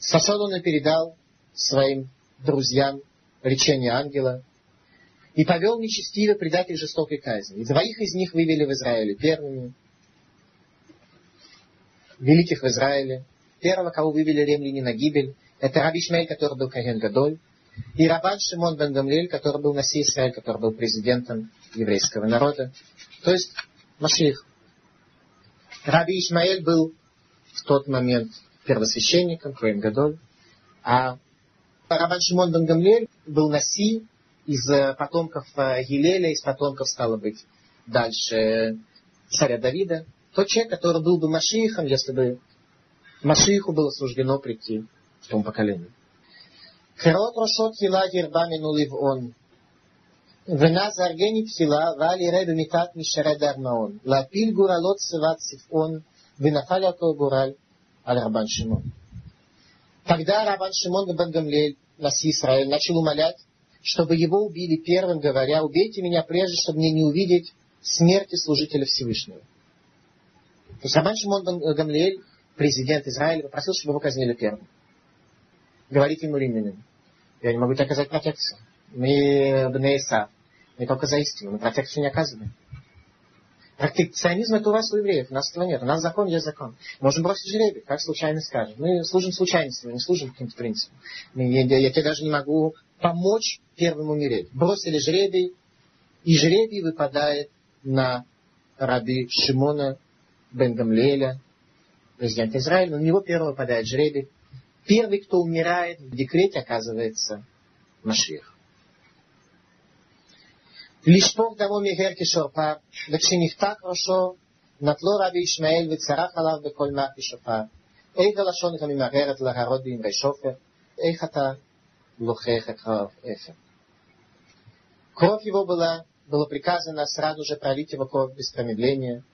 Сосуд он передал своим друзьям речение ангела, и повел нечестиво предатель жестокой казни. И двоих из них вывели в Израиле первыми, великих в Израиле. Первого, кого вывели римляне на гибель, это Раби Ишмаэль, который был Каген Гадоль, и Рабан Шимон бен Гамлиэль, который был Наси Израиль, который был президентом еврейского народа. То есть Машиих. Раби Ишмаэль был в тот момент первосвященником, Коэн Гадоль, а Рабан Шимон бен Гамлиэль был Наси из э, потомков э, Елеля, из потомков, стало быть, дальше э, царя Давида. Тот человек, который был бы Машиихом, если бы Машииху было суждено прийти в том поколении. Херот Рошот Хила Герба Минулив Он. Вена Заргени Пхила Вали Ребе Митат Мишере Дармаон. Лапиль Гуралот Севат Сифон. Венафаля Гураль Аль Рабан Шимон. Тогда Рабан Шимон Бен Гамлель Наси Израиль, начал умолять, чтобы его убили первым, говоря, убейте меня прежде, чтобы мне не увидеть смерти служителя Всевышнего. То есть Рабан Шимон бен Гамлель, президент Израиля, попросил, чтобы его казнили первым. Говорит ему римлянин, я не могу тебе оказать протекцию. Мы Бнеиса, мы только за истину, мы протекцию не оказываем. Протекционизм это у вас у евреев, у нас этого нет. У нас закон есть закон. Можем бросить жребий, как случайно скажем. Мы служим случайности, мы не служим каким-то принципам. Я, я, я тебе даже не могу помочь первым умереть. Бросили жребий, и жребий выпадает на раби Шимона бен Гамлеля, президента Израиля. На него первый выпадает жребий. Первый, кто умирает в декрете, оказывается Машиах. לשפוך דמו מגר כשורפר, וכשנפתח ראשו, נטלו רבי ישמעאל וצרח עליו בקול מה כשופר. איך הלשון גם ממהרת להראות באמרי шофер, איך אתה лухех и кровь эфир. Кровь его была, было приказано сразу же пролить его кровь без промедления.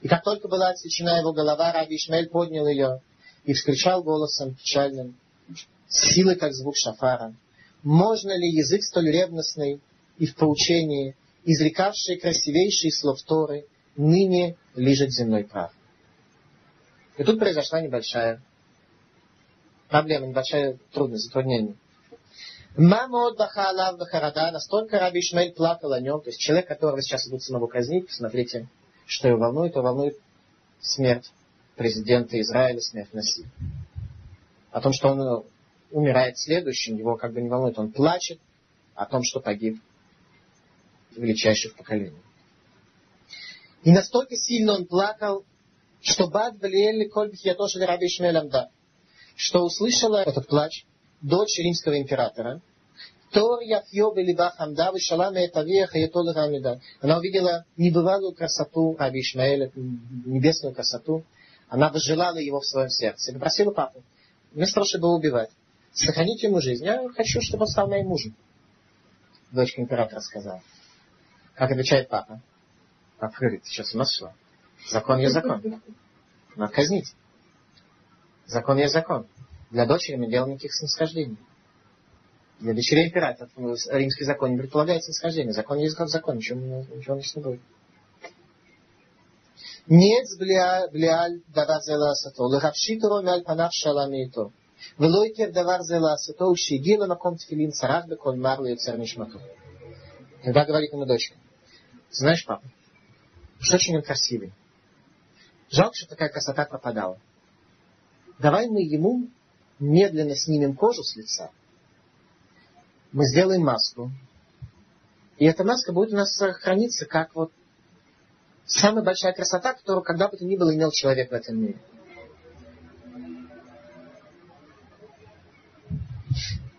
И как только была отсечена его голова, Раби Ишмаэль поднял ее и вскричал голосом печальным, силой, как звук шафара. Можно ли язык столь ревностный и в поучении, изрекавший красивейшие слов Торы, ныне лежит земной прав? И тут произошла небольшая проблема, небольшая трудность, затруднение. Мамод Бахалав Бахарада, настолько Раби Ишмаэль плакал о нем, то есть человек, которого сейчас идут самого казнить, посмотрите, что его волнует, его волнует смерть президента Израиля, смерть Наси. О том, что он умирает следующим, его как бы не волнует, он плачет о том, что погиб величайший в поколении. И настолько сильно он плакал, что Бад Балиэль Коль Бхиятоша Раби Ишмаэль что услышала этот плач дочь римского императора, Тор Яфьё Белиба Хамда Вишалама Этавия Хаятол Рамида. Она увидела небывалую красоту Раби Ишмаэля, небесную красоту. Она возжелала его в своем сердце. Попросила папу, вместо того, чтобы его убивать, сохранить ему жизнь. Я хочу, чтобы он стал моим мужем. Дочка императора сказала. Как отвечает папа? Папа говорит, сейчас у нас все. Закон есть закон. Надо казнить. Закон есть закон. Для дочери мы делаем никаких снисхождений. Для дочерей императора ну, римский закон не предполагает снисхождение. Закон есть закон. закон, ничего, ничего не будет. Нет бля бляаль давар зеласато, лыхавшиту мяль панав шаламиту. Влойкер давар зеласато, ущегила на ком тфилин царах беколь марлю царнишмату. Когда говорит ему дочка, знаешь, папа, что очень он красивый. Жалко, что такая красота пропадала. Давай мы ему медленно снимем кожу с лица, мы сделаем маску, и эта маска будет у нас храниться как вот самая большая красота, которую когда бы то ни было имел человек в этом мире.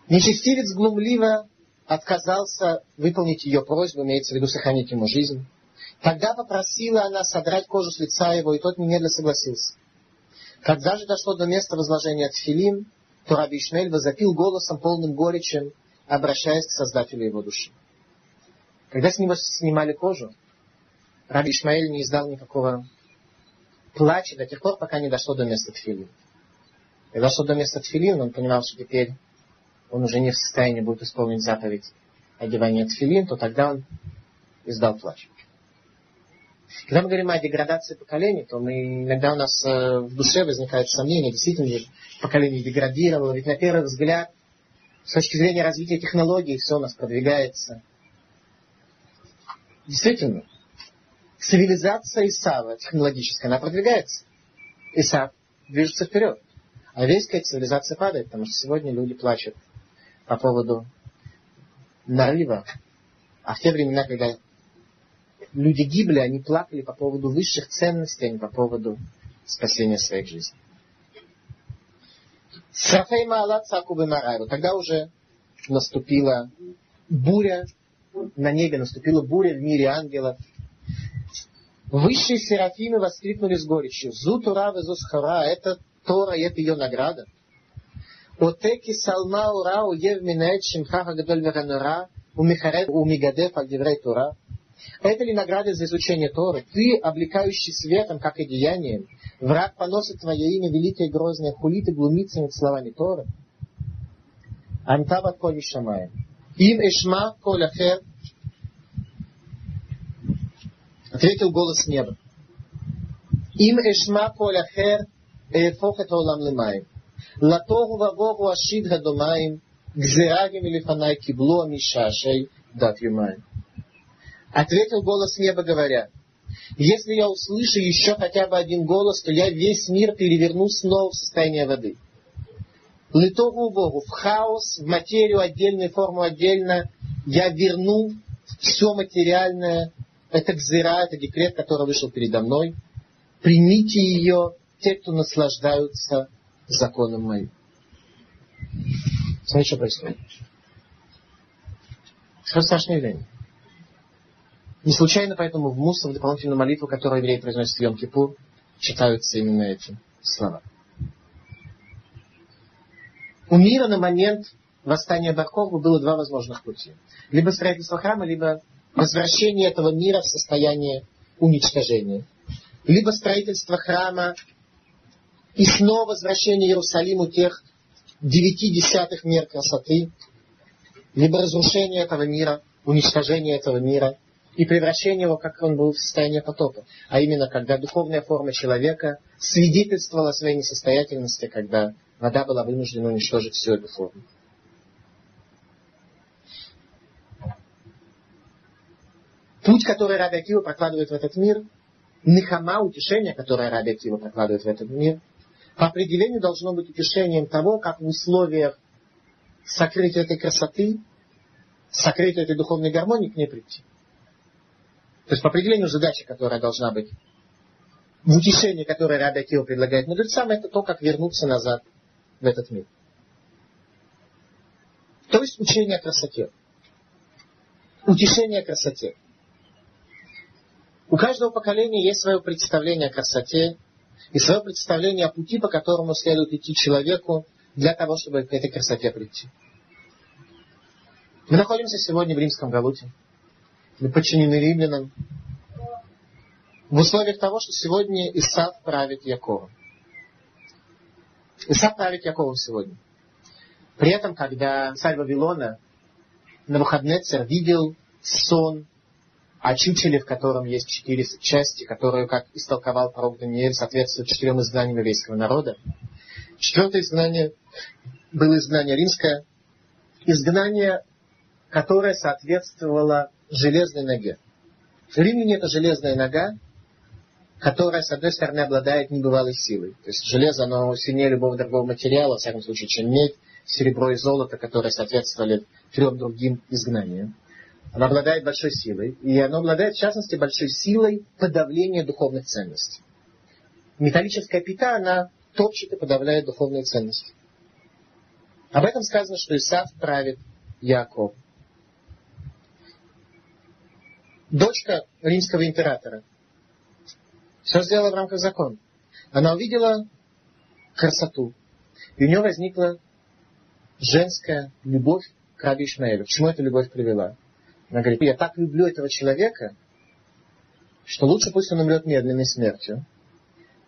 Нечестивец глумливо отказался выполнить ее просьбу, имеется в виду сохранить ему жизнь. Тогда попросила она содрать кожу с лица его, и тот немедленно согласился. Когда же дошло до места возложения тфилин, то Раби Ишмель возопил голосом, полным горечи, обращаясь к Создателю его души. Когда с него снимали кожу, Раби Ишмаэль не издал никакого плача до тех пор, пока не дошло до места тфилин. Когда дошло до места тфилин, он понимал, что теперь он уже не в состоянии будет исполнить заповедь одевания тфилин, то тогда он издал плач. Когда мы говорим о деградации поколений, то мы, иногда у нас э, в душе возникают сомнения, действительно ли поколение деградировало, ведь на первый взгляд, с точки зрения развития технологий, все у нас продвигается. Действительно, цивилизация Исава технологическая, она продвигается. Исав движется вперед. А еврейская цивилизация падает, потому что сегодня люди плачут по поводу нарыва, а в те времена, когда люди гибли, они плакали по поводу высших ценностей, а не по поводу спасения своих жизней. Сафей Маалат Сакубы Марайру. Тогда уже наступила буря на небе, наступила буря в мире ангелов. Высшие серафимы воскликнули с горечью. Зу Тура Зусхара, это Тора, это ее награда. Отеки Салма Ура Уев Минет Шимхаха Гадоль Веранура Умихарет Умигадев Альдеврей Тура. Это ли награда за изучение Торы? Ты, облекающий светом, как и деянием, враг поносит твое имя великое и грозное, хулит и глумится над словами Торы. Антабат коли шамаем. Им эшма коля хер. Ответил голос неба. Им эшма коля хер эфох это олам лимаем. Латогу вавогу ашид гадомаем. Гзерагим или фанай кибло мишашей дат юмаем. Ответил голос неба, говоря, если я услышу еще хотя бы один голос, то я весь мир переверну снова в состояние воды. Литогу Богу, в хаос, в материю отдельную, форму отдельно, я верну все материальное. Это гзира, это декрет, который вышел передо мной. Примите ее, те, кто наслаждаются законом моим. Смотрите, что происходит. Что страшное явление. Не случайно поэтому в Мусор, в дополнительную молитву, которую евреи произносят в Йом-Кипур, читаются именно эти слова. У мира на момент восстания Баркова было два возможных пути. Либо строительство храма, либо возвращение этого мира в состояние уничтожения. Либо строительство храма и снова возвращение Иерусалиму тех девяти десятых мер красоты, либо разрушение этого мира, уничтожение этого мира – и превращение его, как он был в состоянии потопа. А именно, когда духовная форма человека свидетельствовала своей несостоятельности, когда вода была вынуждена уничтожить всю эту форму. Путь, который Раби Акива прокладывает в этот мир, нихама, утешение, которое Раби Акива прокладывает в этот мир, по определению должно быть утешением того, как в условиях сокрытия этой красоты, сокрытия этой духовной гармонии к ней прийти. То есть по определению задача, которая должна быть в утешении, которое Раби Акива предлагает мудрецам, это то, как вернуться назад в этот мир. То есть учение о красоте. Утешение о красоте. У каждого поколения есть свое представление о красоте и свое представление о пути, по которому следует идти человеку для того, чтобы к этой красоте прийти. Мы находимся сегодня в римском Галуте мы подчинены римлянам. В условиях того, что сегодня Исав правит Яковом. Исав правит Яковом сегодня. При этом, когда царь Вавилона на выходные царь видел сон о в котором есть четыре части, которую, как истолковал пророк Даниэль, соответствует четырем изгнаниям еврейского народа. Четвертое изгнание было изгнание римское, изгнание, которое соответствовало железной ноге. В римляне это железная нога, которая, с одной стороны, обладает небывалой силой. То есть железо, оно сильнее любого другого материала, во всяком случае, чем медь, серебро и золото, которые соответствовали трем другим изгнаниям. Оно обладает большой силой, и оно обладает, в частности, большой силой подавления духовных ценностей. Металлическая пята, она топчет и подавляет духовные ценности. Об этом сказано, что Исаф правит Яков дочка римского императора. Все сделала в рамках закона. Она увидела красоту. И у нее возникла женская любовь к Раби Ишмаэлю. К чему эта любовь привела? Она говорит, я так люблю этого человека, что лучше пусть он умрет медленной смертью.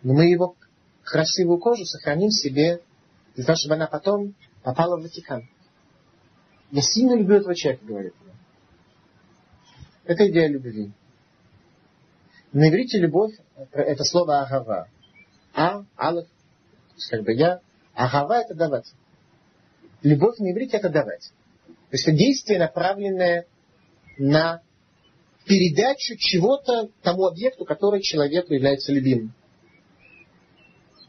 Но мы его красивую кожу сохраним себе, для того, чтобы она потом попала в Ватикан. Я сильно люблю этого человека, говорит она. Это идея любви. На иврите любовь это слово агава. А, алиф, как бы я. Агава это давать. Любовь на иврите это давать. То есть это действие, направленное на передачу чего-то тому объекту, который человеку является любимым.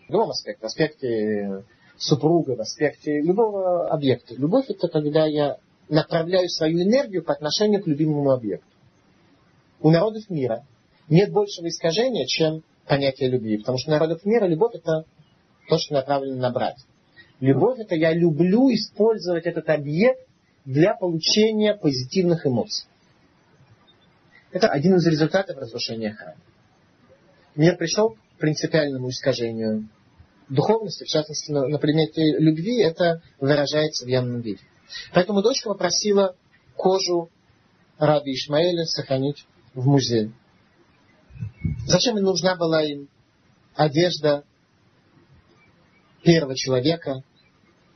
В любом аспекте. В аспекте супруга, в аспекте любого объекта. Любовь это когда я направляю свою энергию по отношению к любимому объекту. У народов мира нет большего искажения, чем понятие любви. Потому что у народов мира любовь это то, что направлено на брать. Любовь это я люблю использовать этот объект для получения позитивных эмоций. Это один из результатов разрушения храма. Мир пришел к принципиальному искажению духовности, в частности, на, предмете любви, это выражается в явном виде. Поэтому дочка попросила кожу раби Ишмаэля сохранить в музее. Зачем нужна была им одежда первого человека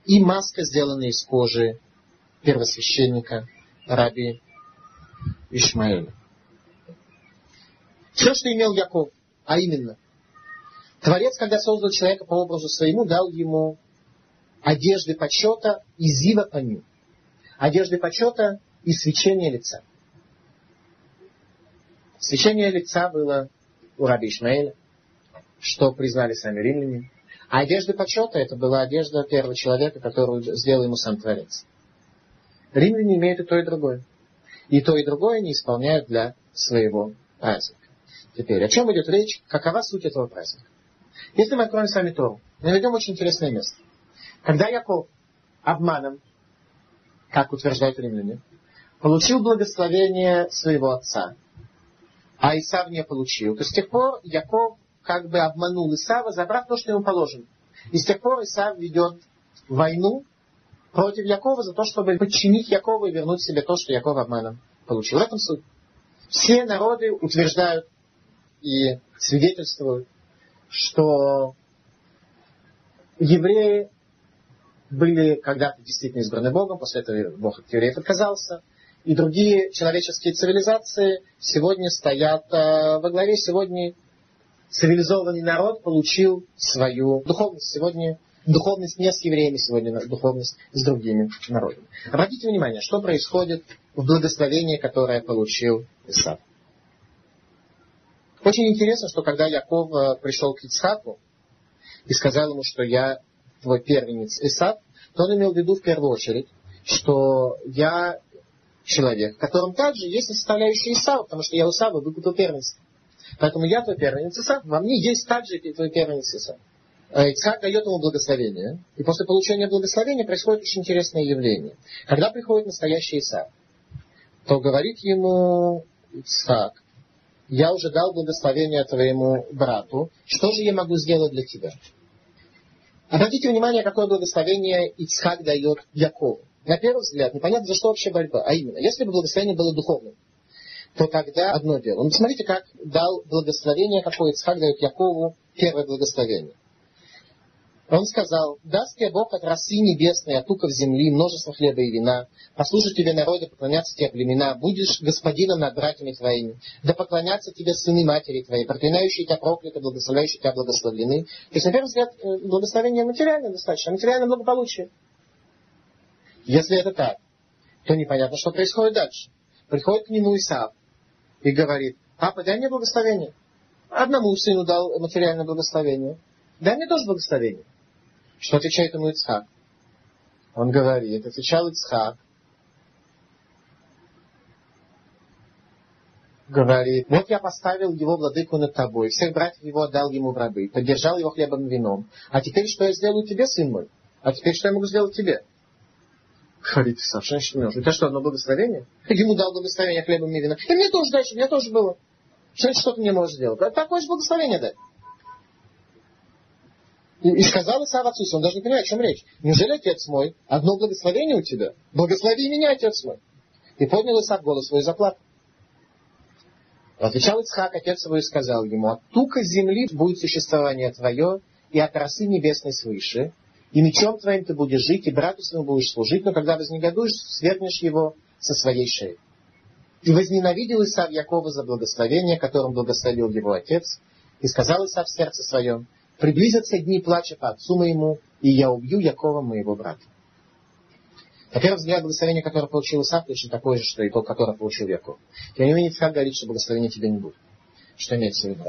и маска, сделанная из кожи первосвященника раби Ишмаэля. Все, что имел Яков, а именно, Творец, когда создал человека по образу своему, дал ему одежды почета и зива по ним. Одежды почета и свечение лица. Свечение лица было у раби Ишмаэля, что признали сами римляне. А одежда почета это была одежда первого человека, которую сделал ему сам Творец. Римляне имеют и то, и другое. И то, и другое не исполняют для своего праздника. Теперь, о чем идет речь? Какова суть этого праздника? Если мы откроем с вами Тору, мы найдем очень интересное место. Когда Яков обманом, как утверждают римляне, получил благословение своего отца, а Исав не получил, то с тех пор Яков как бы обманул Исава, забрав то, что ему положено. И с тех пор Исав ведет войну против Якова за то, чтобы подчинить Якова и вернуть себе то, что Яков обманом получил. В этом суть. Все народы утверждают и свидетельствуют, что евреи были когда-то действительно избраны Богом, после этого Бог от евреев отказался, и другие человеческие цивилизации сегодня стоят э, во главе. Сегодня цивилизованный народ получил свою духовность. Сегодня духовность не с евреями, сегодня духовность с другими народами. Обратите внимание, что происходит в благословении, которое получил Исав. Очень интересно, что когда Яков э, пришел к Ицхаку и сказал ему, что я твой первенец Исав, то он имел в виду в первую очередь, что я человек, в котором также есть составляющая Исава, потому что я у Исава выкупил первенство. Поэтому я твой первенец Исав, во мне есть также твой первенец Исав. Э, Ицхак дает ему благословение, и после получения благословения происходит очень интересное явление. Когда приходит настоящий Исав, то говорит ему Ицхак, я уже дал благословение твоему брату, что же я могу сделать для тебя? Обратите внимание, какое благословение Ицхак дает Якову. На первый взгляд, непонятно, за что вообще борьба. А именно, если бы благословение было духовным, то тогда одно дело. Ну, посмотрите, как дал благословение, какое Ицхак дает Якову, первое благословение. Он сказал, даст тебе Бог от росы небесной, от туков земли, множество хлеба и вина, послужат тебе народы, поклонятся тебе племена, будешь господином над братьями твоими, да поклонятся тебе сыны матери твоей, проклинающие тебя прокляты, благословляющие тебя благословлены. То есть, на первый взгляд, э, благословение материальное достаточно, материальное благополучие. Если это так, то непонятно, что происходит дальше. Приходит к нему Исаав и говорит, папа, дай мне благословение. Одному сыну дал материальное благословение. Дай мне тоже благословение. Что отвечает ему Ицхак? Он говорит, отвечал Ицхак, говорит, вот я поставил его владыку над тобой, всех братьев его отдал ему в рабы, поддержал его хлебом и вином. А теперь что я сделаю тебе, сын мой? А теперь что я могу сделать тебе? Говорит значит множу? Это что, одно благословение? Ему дал благословение хлебом и вином. И мне тоже дальше, мне тоже было. Что что ты мне можешь сделать? Такое же благословение дать. И, и сказал Исав отцу, он даже не понимает, о чем речь. Неужели, отец мой, одно благословение у тебя? Благослови меня, отец мой. И поднял Исав голос свой и заплакал. Отвечал Ицхак, отец его, и сказал ему, от тука земли будет существование твое, и от росы небесной свыше, и мечом твоим ты будешь жить, и брату своему будешь служить, но когда вознегодуешь, свергнешь его со своей шеи. И возненавидел Исав Якова за благословение, которым благословил его отец, и сказал Исав в сердце своем, приблизятся дни плача по отцу моему, и я убью Якова, моего брата. На первый взгляд, благословение, которое получил Исаак, точно такое же, что и то, которое получил Яков. Тем не менее, Ицхак говорит, что благословения тебе не будет. Что имеется в виду?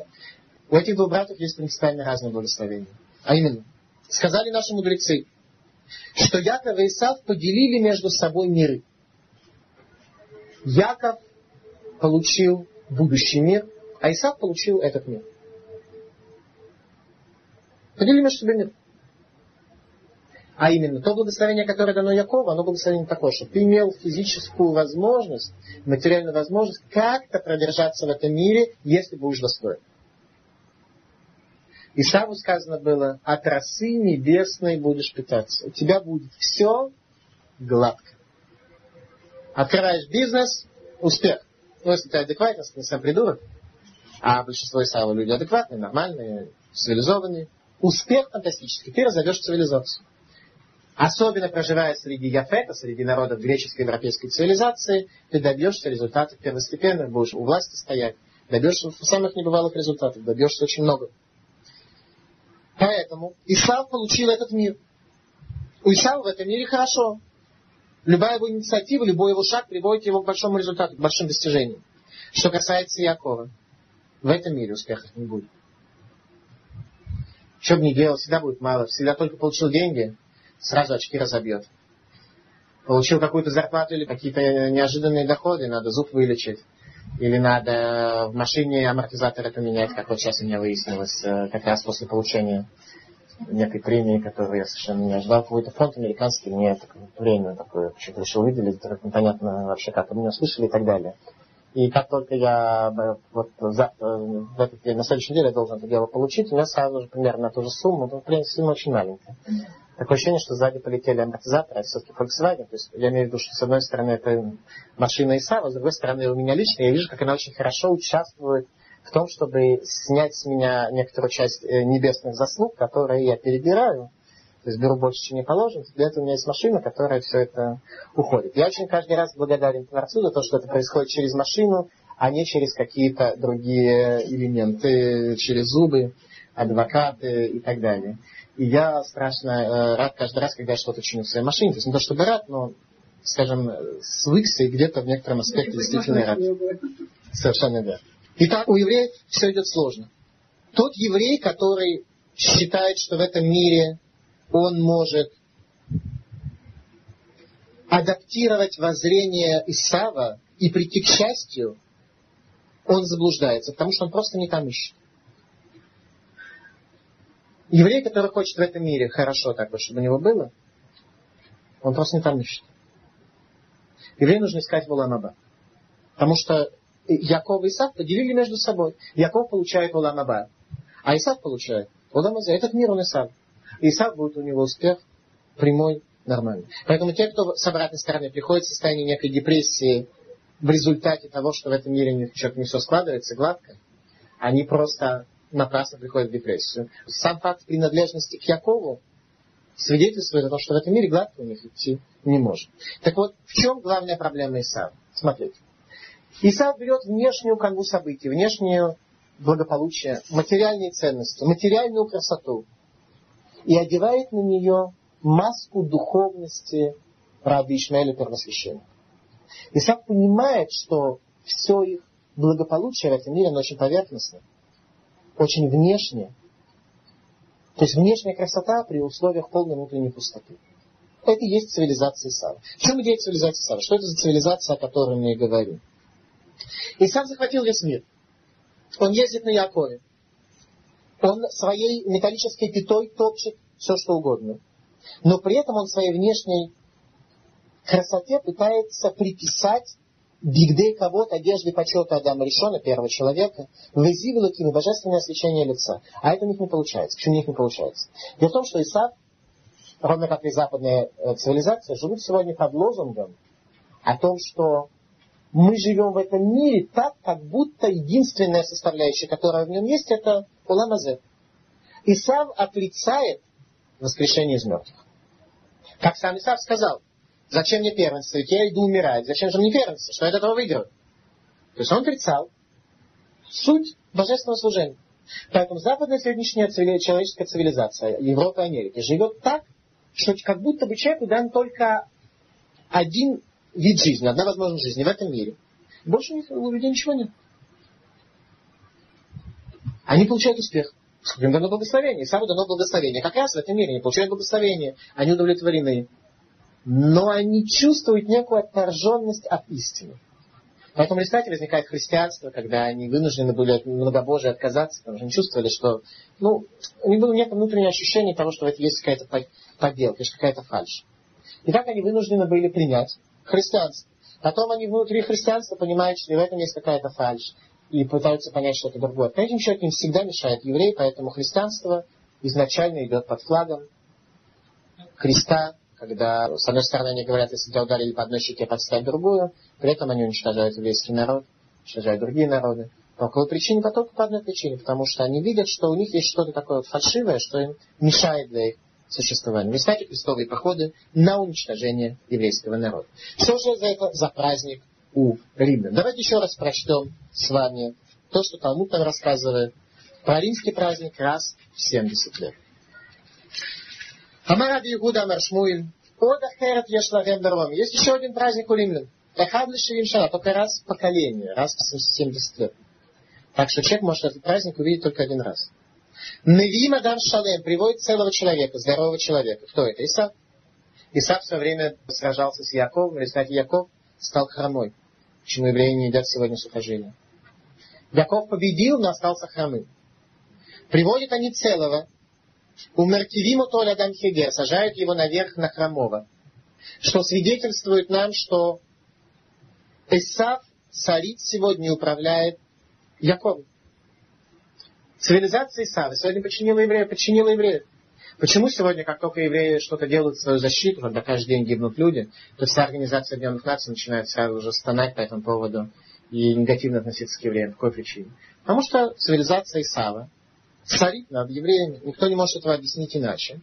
У этих двух братьев есть принципиально разные благословения. А именно, сказали наши мудрецы, что Яков и Исав поделили между собой миры. Яков получил будущий мир, а Исаак получил этот мир. Поделили между собой мир. А именно, то благословение, которое дано Якову, оно благословение такое, что ты имел физическую возможность, материальную возможность как-то продержаться в этом мире, если будешь достоин. Исаву сказано было, от росы небесной будешь питаться. У тебя будет все гладко. Открываешь бизнес, успех. Ну, если ты адекватен, если ты сам придурок, а большинство Исава люди адекватные, нормальные, цивилизованные, успех фантастический. Ты разовьешь цивилизацию. Особенно проживая среди Яфета, среди народов греческой и европейской цивилизации, ты добьешься результатов первостепенных, будешь у власти стоять, добьешься самых небывалых результатов, добьешься очень много. Поэтому Исав получил этот мир. У Исава в этом мире хорошо. Любая его инициатива, любой его шаг приводит его к большому результату, к большим достижениям. Что касается Якова, в этом мире успехов не будет. Что бы ни делал, всегда будет мало. Всегда только получил деньги, сразу очки разобьет. Получил какую-то зарплату или какие-то неожиданные доходы, надо зуб вылечить. Или надо в машине амортизаторы поменять, как вот сейчас у меня выяснилось, э, как раз после получения некой премии, которую я совершенно не ожидал. Какой-то фонд американский мне такое премию такое почему-то решил выделить, непонятно вообще как. Вы меня слышали и так далее. И как только я э, вот за, э, в этот день, на следующей неделе должен это дело получить, у меня сразу же примерно ту же сумму, но, в принципе, сумма очень маленькая. Такое ощущение, что сзади полетели амортизаторы, а все-таки Volkswagen. То есть я имею в виду, что с одной стороны это машина ИСА, а с другой стороны у меня лично, я вижу, как она очень хорошо участвует в том, чтобы снять с меня некоторую часть э, небесных заслуг, которые я перебираю. То есть беру больше, чем мне положено. Для этого у меня есть машина, которая все это уходит. Я очень каждый раз благодарен Творцу за то, что это происходит через машину, а не через какие-то другие элементы, через зубы, адвокаты и так далее. И я страшно э, рад каждый раз, когда я что-то чиню в своей машине. То есть не то чтобы рад, но, скажем, свыкся и где-то в некотором аспекте действительно рад. Совершенно да. Итак, у евреев все идет сложно. Тот еврей, который считает, что в этом мире он может адаптировать воззрение Исава и прийти к счастью, он заблуждается, потому что он просто не там ищет. Еврей, который хочет в этом мире хорошо так вот, чтобы у него было, он просто не там ищет. Еврею нужно искать Вуламаба. Потому что Яков и Исаак поделили между собой. Яков получает Вуламаба, а Исаак получает Вуламаза. Этот мир он Исаак. И Исаак будет у него успех прямой, нормальный. Поэтому те, кто с обратной стороны приходит в состояние некой депрессии в результате того, что в этом мире что-то не все складывается гладко, они просто напрасно приходят в депрессию. Сам факт принадлежности к Якову свидетельствует о том, что в этом мире гладко у них идти не может. Так вот, в чем главная проблема Исава? Смотрите. Исав берет внешнюю канву событий, внешнее благополучие, материальные ценности, материальную красоту и одевает на нее маску духовности раби Ишмаэля первосвященника. Исав понимает, что все их благополучие в этом мире, оно очень поверхностно очень внешне. То есть внешняя красота при условиях полной внутренней пустоты. Это и есть цивилизация Исава. В чем идея цивилизации Исава? Что это за цивилизация, о которой мы и говорим? Исав захватил весь мир. Он ездит на Якове. Он своей металлической пятой топчет все, что угодно. Но при этом он своей внешней красоте пытается приписать Бигдей кого-то, одежды почета Адама Решона, первого человека, вызывало им божественное освещение лица. А это у них не получается. Почему у них не получается? Дело в том, что Исав, ровно как и западная э, цивилизация, живут сегодня под лозунгом о том, что мы живем в этом мире так, как будто единственная составляющая, которая в нем есть, это Уламазе. Исав отрицает воскрешение из мертвых. Как сам Исав сказал, Зачем мне первенство? Ведь я иду умирать. Зачем же мне первенство? Что я от этого выиграю? То есть он отрицал суть божественного служения. Поэтому западная сегодняшняя человеческая цивилизация, Европа и Америка, живет так, что как будто бы человеку дан только один вид жизни, одна возможность жизни в этом мире. Больше у людей ничего нет. Они получают успех. Им дано благословение. Самому дано благословение. Как раз в этом мире они получают благословение. Они удовлетворены но они чувствуют некую отторженность от истины. Поэтому результате возникает христианство, когда они вынуждены были от многобожия отказаться, потому что они чувствовали, что ну, у них было некое внутреннее ощущение того, что это есть какая-то подделка, есть какая-то фальшь. И так они вынуждены были принять христианство. Потом они внутри христианства понимают, что и в этом есть какая-то фальшь, и пытаются понять что-то другое. Третьим человек им всегда мешает еврей, поэтому христианство изначально идет под флагом креста, когда, с одной стороны, они говорят, если тебя ударили по одной щеке, подставь другую, при этом они уничтожают еврейский народ, уничтожают другие народы. По какой причине? По только по одной причине, потому что они видят, что у них есть что-то такое вот фальшивое, что им мешает для их существования. В результате крестовые походы на уничтожение еврейского народа. Что же за это за праздник у римлян? Давайте еще раз прочтем с вами то, что Талмуд нам рассказывает про римский праздник раз в 70 лет. Амар Раби Игуда Амар Шмуиль. Ода Херет Ешлахем Даром. Есть еще один праздник у римлян. Эхад Шана. Только раз в поколение. Раз в 70 лет. Так что человек может этот праздник увидеть только один раз. Невим Адам Шалем приводит целого человека, здорового человека. Кто это? Исав. Исав в свое время сражался с Яковом, в результате Яков стал хромой. Почему евреи не едят сегодня сухожилия? Яков победил, но остался хромым. Приводят они целого. Умертивиму то Адам Хегер, сажают его наверх на хромого. Что свидетельствует нам, что Исав царит сегодня управляет Яковом. Цивилизация Исава сегодня подчинила евреев, подчинила евреев. Почему сегодня, как только евреи что-то делают в свою защиту, когда каждый день гибнут люди, то вся организация Объединенных Наций начинает сразу же стонать по этому поводу и негативно относиться к евреям. По какой причине? Потому что цивилизация Исава царит над евреями. Никто не может этого объяснить иначе.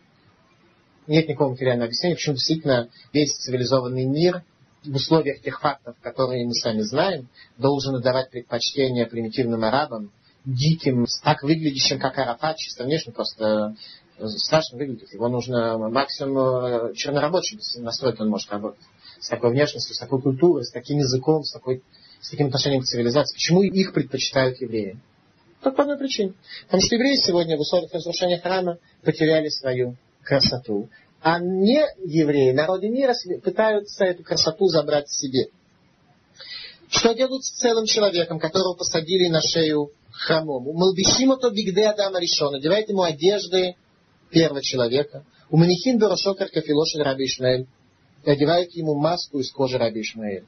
Нет никакого материального объяснения, почему действительно весь цивилизованный мир в условиях тех фактов, которые мы сами знаем, должен отдавать предпочтение примитивным арабам, диким, так выглядящим, как Арафат, чисто внешне просто э, страшно выглядит. Его нужно максимум э, чернорабочим настроить он может работать. С такой внешностью, с такой культурой, с таким языком, с, такой, с таким отношением к цивилизации. Почему их предпочитают евреи? Только по одной причине. Потому что евреи сегодня в условиях разрушения храма потеряли свою красоту. А не евреи, народы мира пытаются эту красоту забрать себе. Что делают с целым человеком, которого посадили на шею хромому. Малбишима то бигде Адама решен. Одевает ему одежды первого человека. У манихин дорошокар кафилошин Раби Ишмаэль. И ему маску из кожи Раби Ишмаэль.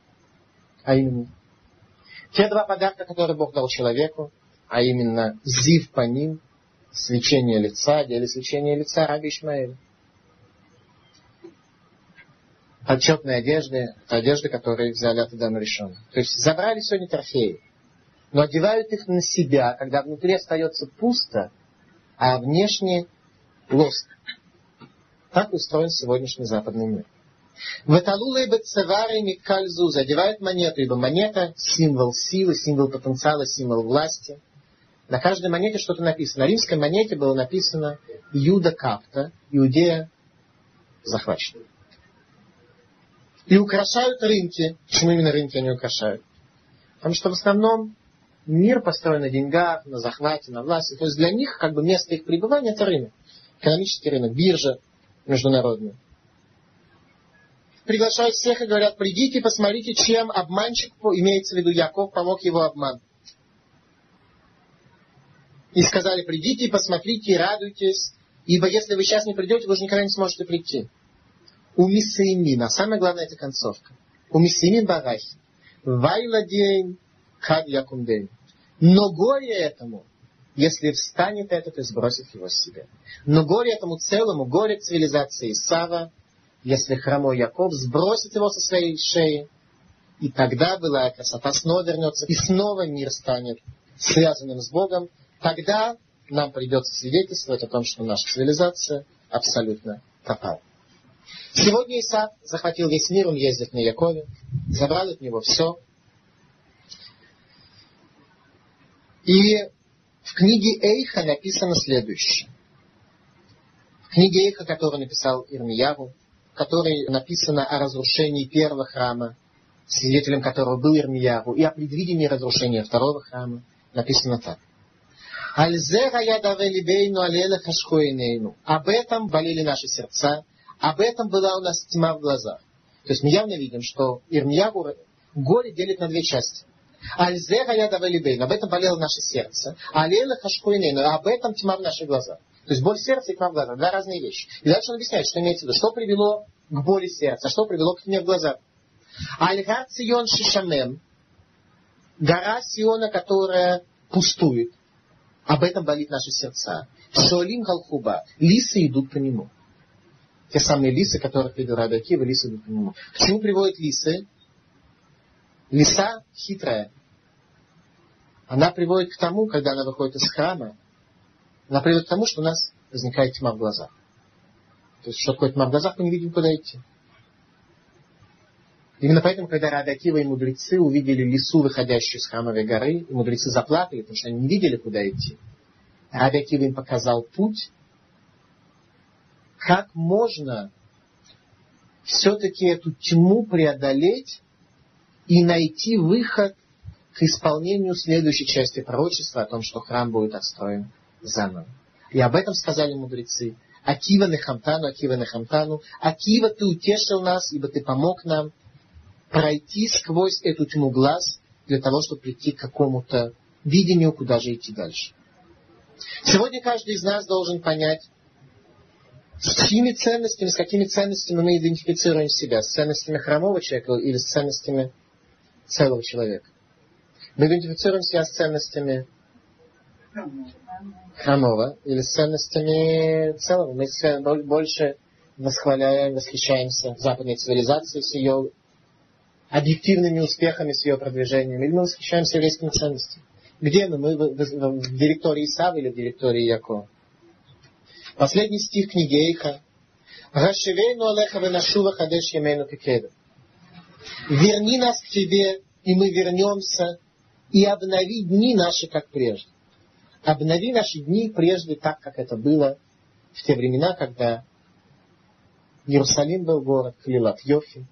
А именно, те два подарка, которые Бог дал человеку, а именно зив по ним, свечение лица, деле свечение лица Раби Ишмаэля. Отчетные одежды, одежды, которые взяли от Адама Решона. То есть забрали сегодня трофеи но одевают их на себя, когда внутри остается пусто, а внешне плоско. Так устроен сегодняшний западный мир. Ваталула и Бецевары Микальзу задевают монету, ибо монета – символ силы, символ потенциала, символ власти. На каждой монете что-то написано. На римской монете было написано Юда Капта, Иудея захвачена. И украшают рынки. Почему именно рынки они украшают? Потому что в основном мир построен на деньгах, на захвате, на власти. То есть для них как бы место их пребывания это рынок. Экономический рынок, биржа международная. Приглашают всех и говорят, придите, посмотрите, чем обманщик, имеется в виду Яков, помог его обман. И сказали, придите, посмотрите, радуйтесь, ибо если вы сейчас не придете, вы уже никогда не сможете прийти. У Мисаимин, а самое главное это концовка. У Мисаимин Барахи. Вайла день, Кад Якундень. Но горе этому, если встанет этот и сбросит его с себя. Но горе этому целому, горе цивилизации Сава, если хромой Яков сбросит его со своей шеи, и тогда былая красота снова вернется, и снова мир станет связанным с Богом, тогда нам придется свидетельствовать о том, что наша цивилизация абсолютно пропала. Сегодня Исаак захватил весь мир, он ездит на Якове, забрал от него все, И в книге Эйха написано следующее. В книге Эйха, которую написал Ирмияву, в которой написано о разрушении первого храма, свидетелем которого был Ирмияву, и о предвидении разрушения второго храма, написано так. Об этом болели наши сердца, об этом была у нас тьма в глазах. То есть мы явно видим, что Ирмияву горе делит на две части. Альзера я давалибейн, об этом болело наше сердце. Алейла хашкуинейну, об этом тьма в наших глазах. То есть боль в сердце и тьма в глазах. Два разные вещи. И дальше он объясняет, что имеется в виду. Что привело к боли сердца, что привело к тьме в глазах. Альгар Цион Шишамем, гора Сиона, которая пустует. Об этом болит наши сердца. Шолим Галхуба. Лисы идут по нему. Те самые лисы, которых видел Раби Акива, лисы нему. К чему приводят лисы? Лиса хитрая. Она приводит к тому, когда она выходит из храма, она приводит к тому, что у нас возникает тьма в глазах. То есть, что такое тьма в глазах, мы не видим, куда идти. Именно поэтому, когда Раби Акива и мудрецы увидели лису, выходящую с храмовой горы, и мудрецы заплакали, потому что они не видели, куда идти. Раби Акива им показал путь, как можно все-таки эту тьму преодолеть и найти выход к исполнению следующей части пророчества о том, что храм будет отстроен заново. И об этом сказали мудрецы. Акива Нехамтану, Акива Нехамтану, Акива, ты утешил нас, ибо ты помог нам пройти сквозь эту тьму глаз для того, чтобы прийти к какому-то видению, куда же идти дальше. Сегодня каждый из нас должен понять, с какими ценностями, с какими ценностями мы идентифицируем себя, с ценностями хромого человека или с ценностями целого человека. Мы идентифицируем себя с ценностями хромого или с ценностями целого. Мы больше восхваляем, восхищаемся западной цивилизацией с ее объективными успехами, с ее продвижением, или мы восхищаемся еврейскими ценностями. Где мы? Мы в, в директории Исава или в директории Якова? Последний стих книги Эйха. Рашивейну алеха венашува хадеш ямейну кекеда. Верни нас к тебе, и мы вернемся, и обнови дни наши, как прежде. Обнови наши дни прежде так, как это было в те времена, когда Иерусалим был город, Клилат Йофи,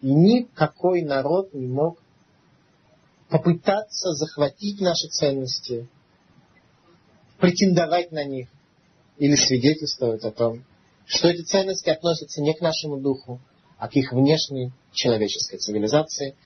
и никакой народ не мог попытаться захватить наши ценности, претендовать на них или свидетельствовать о том, что эти ценности относятся не к нашему духу, а к их внешней человеческой цивилизации,